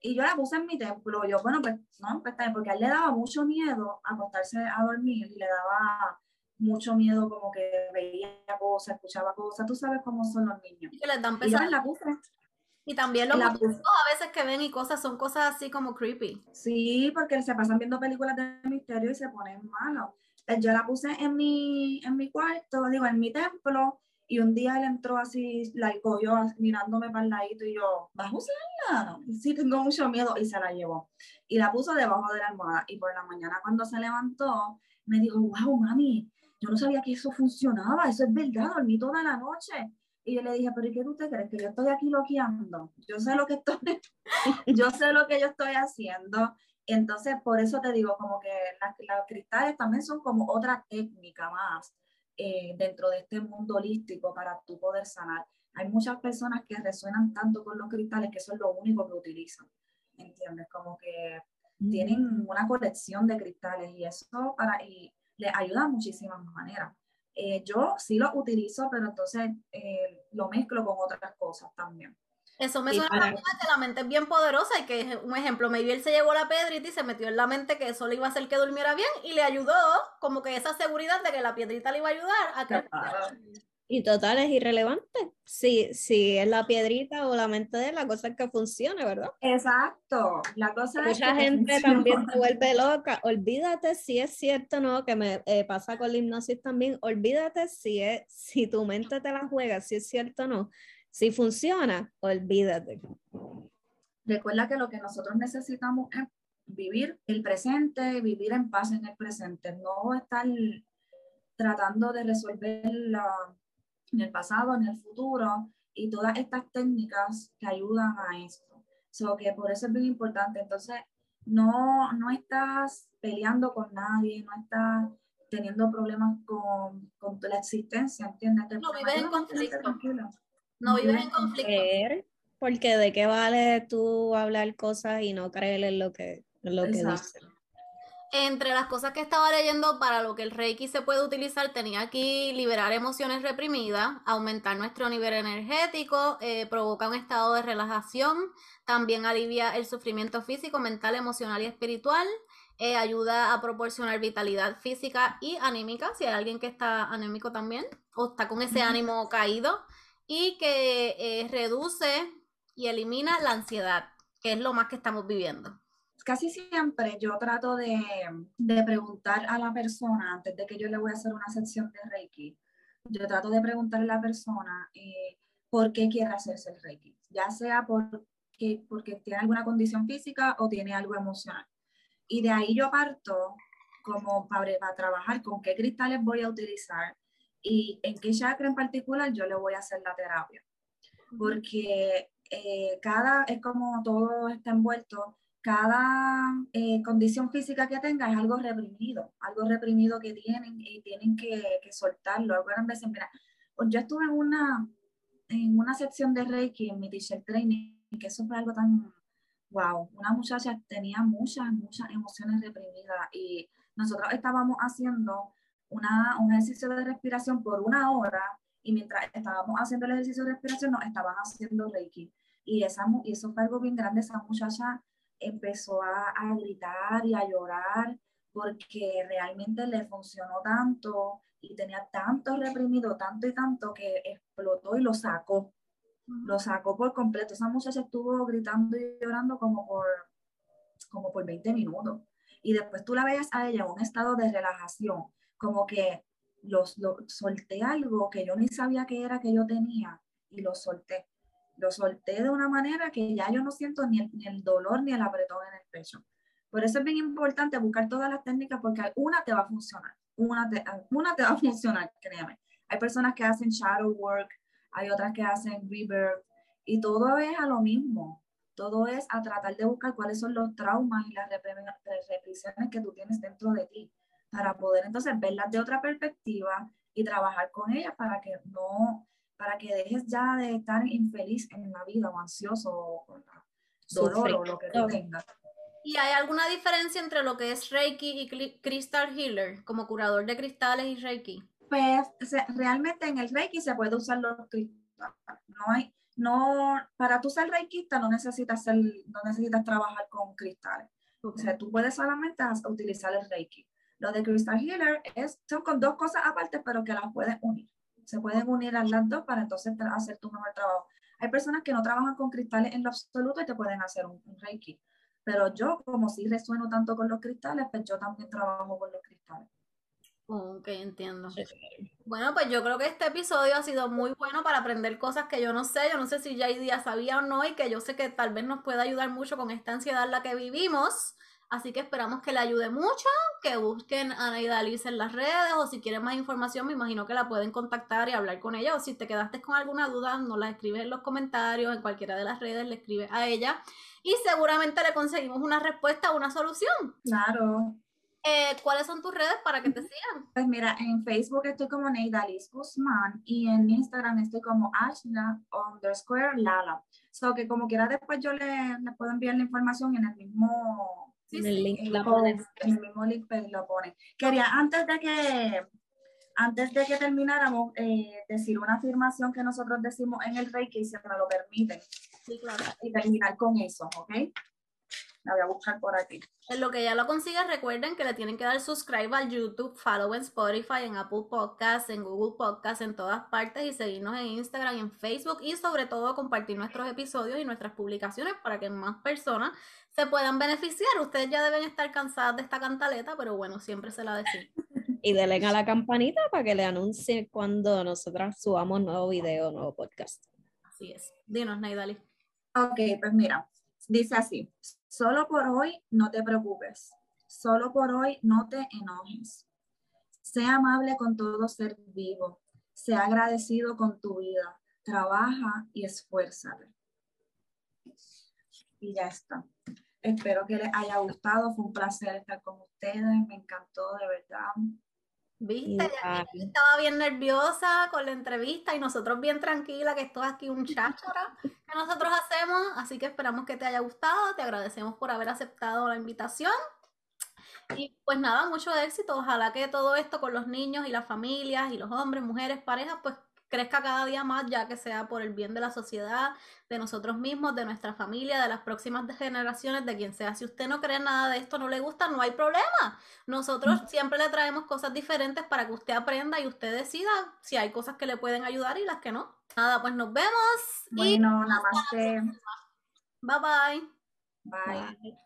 Y yo la puse en mi templo. Yo, bueno, pues no, pues porque a él le daba mucho miedo acostarse a dormir y le daba mucho miedo como que veía cosas, escuchaba cosas. Tú sabes cómo son los niños. Y que les dan y yo la. Y también los a veces que ven y cosas son cosas así como creepy. Sí, porque se pasan viendo películas de misterio y se ponen malos. Eh, yo la puse en mi, en mi cuarto, digo, en mi templo, y un día él entró así, la cogió mirándome para el ladito y yo, ¿vas a usarla? Sí, tengo mucho miedo y se la llevó. Y la puso debajo de la almohada y por la mañana cuando se levantó, me dijo, wow, mami, yo no sabía que eso funcionaba, eso es verdad, dormí toda la noche. Y yo le dije, pero ¿y qué tú te crees? Que yo estoy aquí loqueando. Yo sé lo que estoy, yo sé lo que yo estoy haciendo. Entonces, por eso te digo, como que las, cristales también son como otra técnica más eh, dentro de este mundo holístico para tú poder sanar. Hay muchas personas que resuenan tanto con los cristales que eso es lo único que utilizan, ¿entiendes? Como que tienen una colección de cristales y eso para, y les ayuda de muchísimas maneras. Eh, yo sí lo utilizo, pero entonces eh, lo mezclo con otras cosas también. Eso me suena a que la mente es bien poderosa y que, un ejemplo, maybe él se llevó la piedrita y se metió en la mente que eso le iba a hacer que durmiera bien y le ayudó como que esa seguridad de que la piedrita le iba a ayudar a que... Y total es irrelevante. Si, si es la piedrita o la mente de él, la cosa es que funcione, ¿verdad? Exacto. La cosa Mucha gente también se vuelve loca. Olvídate si es cierto o no, que me eh, pasa con la hipnosis también. Olvídate si, es, si tu mente te la juega, si es cierto o no si funciona, olvídate. Recuerda que lo que nosotros necesitamos es vivir el presente, vivir en paz en el presente, no estar tratando de resolver en el pasado, en el futuro y todas estas técnicas que ayudan a esto. So que por eso es muy importante. Entonces, no, no estás peleando con nadie, no estás teniendo problemas con, con la existencia, ¿entiendes? No vives en conflicto. No vives en conflicto. Porque de qué vale tú hablar cosas y no creer en lo que, lo que dices. Entre las cosas que estaba leyendo para lo que el Reiki se puede utilizar, tenía aquí liberar emociones reprimidas, aumentar nuestro nivel energético, eh, provoca un estado de relajación, también alivia el sufrimiento físico, mental, emocional y espiritual, eh, ayuda a proporcionar vitalidad física y anímica, si hay alguien que está anémico también, o está con ese ánimo caído, y que eh, reduce y elimina la ansiedad, que es lo más que estamos viviendo. Casi siempre yo trato de, de preguntar a la persona, antes de que yo le voy a hacer una sección de Reiki, yo trato de preguntarle a la persona eh, por qué quiere hacerse el Reiki, ya sea porque, porque tiene alguna condición física o tiene algo emocional. Y de ahí yo parto como para, para trabajar con qué cristales voy a utilizar, y en qué chakra en particular yo le voy a hacer la terapia. Porque eh, cada, es como todo está envuelto, cada eh, condición física que tenga es algo reprimido, algo reprimido que tienen y tienen que, que soltarlo. Algunas veces, mira, pues yo estuve en una, en una sección de Reiki en mi teacher training, que eso fue algo tan, wow, una muchacha tenía muchas, muchas emociones reprimidas y nosotros estábamos haciendo una, un ejercicio de respiración por una hora y mientras estábamos haciendo el ejercicio de respiración nos estaban haciendo Reiki. Y, esa, y eso fue algo bien grande, esa muchacha empezó a, a gritar y a llorar porque realmente le funcionó tanto y tenía tanto reprimido, tanto y tanto que explotó y lo sacó. Lo sacó por completo. Esa muchacha estuvo gritando y llorando como por, como por 20 minutos. Y después tú la veías a ella en un estado de relajación como que los, lo, solté algo que yo ni sabía que era que yo tenía y lo solté. Lo solté de una manera que ya yo no siento ni el, ni el dolor ni el apretón en el pecho. Por eso es bien importante buscar todas las técnicas porque una te va a funcionar, una te, una te va a funcionar, créeme. Hay personas que hacen shadow work, hay otras que hacen rebirth, y todo es a lo mismo. Todo es a tratar de buscar cuáles son los traumas y las represiones que tú tienes dentro de ti, para poder entonces verlas de otra perspectiva y trabajar con ellas para que no, para que dejes ya de estar infeliz en la vida o ansioso o con dolor o lo que tú tengas. ¿Y hay alguna diferencia entre lo que es Reiki y Crystal Healer, como curador de cristales y Reiki? Pues realmente en el Reiki se puede usar los cristales. No hay, no, para tú ser reikista no necesitas, ser, no necesitas trabajar con cristales. O sea, tú puedes solamente utilizar el Reiki. Lo de Crystal Healer es, son con dos cosas aparte, pero que las puedes unir. Se pueden unir a las dos para entonces hacer tu mejor trabajo. Hay personas que no trabajan con cristales en lo absoluto y te pueden hacer un, Reiki. Pero yo, como sí resueno tanto con los cristales, pues yo también trabajo con los cristales. Ok, entiendo. Bueno, pues yo creo que este episodio ha sido muy bueno para aprender cosas que yo no sé. Yo no sé si ya día sabía o no y que yo sé que tal vez nos pueda ayudar mucho con esta ansiedad en la que vivimos. Así que esperamos que le ayude mucho, que busquen a Naida Liz en las redes o si quieren más información me imagino que la pueden contactar y hablar con ella o si te quedaste con alguna duda nos la escribes en los comentarios, en cualquiera de las redes le escribes a ella y seguramente le conseguimos una respuesta, una solución. Claro. Eh, ¿Cuáles son tus redes para que te sigan? Pues mira, en Facebook estoy como Neidalis Guzmán y en Instagram estoy como Ashna underscore Lala. So que como quiera después yo le, le puedo enviar la información en el mismo en el link la pones. En el mismo link pues, lo pone. Quería, antes de que, antes de que termináramos, eh, decir una afirmación que nosotros decimos en el Reiki, si me lo permiten. Sí, claro. Y terminar con eso, ¿ok? La voy a buscar por aquí. En lo que ya lo consigues, recuerden que le tienen que dar subscribe al YouTube, follow en Spotify, en Apple Podcasts, en Google Podcasts, en todas partes y seguirnos en Instagram, en Facebook y sobre todo compartir nuestros episodios y nuestras publicaciones para que más personas se puedan beneficiar. Ustedes ya deben estar cansadas de esta cantaleta, pero bueno, siempre se la decimos. Y denle a la campanita para que le anuncie cuando nosotras subamos nuevo video, nuevo podcast. Así es. Dinos, Naidali. Ok, pues mira, dice así, solo por hoy no te preocupes, solo por hoy no te enojes. Sea amable con todo ser vivo, sea agradecido con tu vida, trabaja y esfuérzate. Y ya está. Espero que les haya gustado. Fue un placer estar con ustedes. Me encantó, de verdad. Viste, estaba bien nerviosa con la entrevista y nosotros bien tranquila que esto es aquí un cháchara que nosotros hacemos. Así que esperamos que te haya gustado. Te agradecemos por haber aceptado la invitación. Y pues nada, mucho éxito. Ojalá que todo esto con los niños y las familias y los hombres, mujeres, parejas, pues crezca cada día más, ya que sea por el bien de la sociedad, de nosotros mismos, de nuestra familia, de las próximas generaciones, de quien sea. Si usted no cree nada de esto, no le gusta, no hay problema. Nosotros siempre le traemos cosas diferentes para que usted aprenda y usted decida si hay cosas que le pueden ayudar y las que no. Nada, pues nos vemos. Bueno, namaste. Bye bye. Bye.